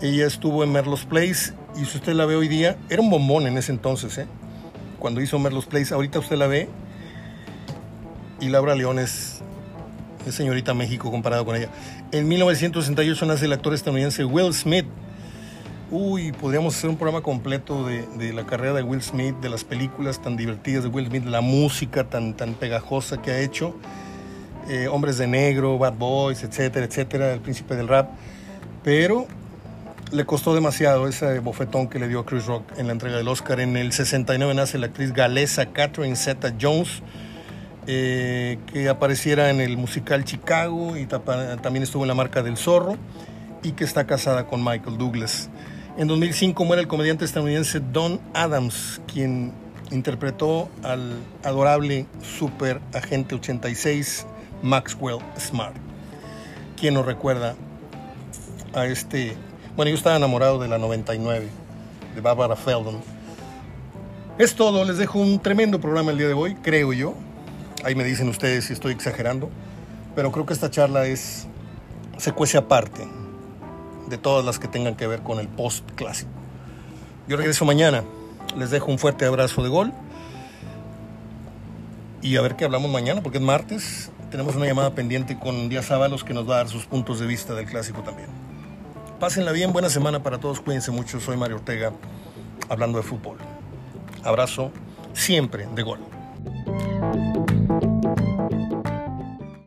Ella estuvo en Merlos Place y si usted la ve hoy día, era un bombón en ese entonces, ¿eh? cuando hizo Merlos Place. Ahorita usted la ve y Laura León es, es señorita México comparado con ella. En 1968 nace el actor estadounidense Will Smith. Uy, podríamos hacer un programa completo de, la carrera de Will Smith, de las películas tan divertidas de Will Smith, la música tan, tan pegajosa que ha hecho. Eh, Hombres de Negro, Bad Boys, etcétera, etcétera, El Príncipe del Rap. Pero le costó demasiado ese bofetón que le dio a Chris Rock en la entrega del Oscar. En el 69 nace la actriz galesa Catherine Zeta-Jones, eh, que apareciera en el musical Chicago y también estuvo en la marca del zorro y que está casada con Michael Douglas. En 2005 muere el comediante estadounidense Don Adams, quien interpretó al adorable super agente 86 Maxwell Smart. ¿Quién nos recuerda a este? Bueno, yo estaba enamorado de la 99, de Barbara Feldon. Es todo, les dejo un tremendo programa el día de hoy, creo yo. Ahí me dicen ustedes si estoy exagerando, pero creo que esta charla es secuencia aparte de todas las que tengan que ver con el post clásico. Yo regreso mañana. Les dejo un fuerte abrazo de gol. Y a ver qué hablamos mañana, porque es martes. Tenemos una llamada pendiente con Díaz Ábalos que nos va a dar sus puntos de vista del clásico también. Pásenla bien, buena semana para todos, cuídense mucho. Soy Mario Ortega, hablando de fútbol. Abrazo siempre de gol.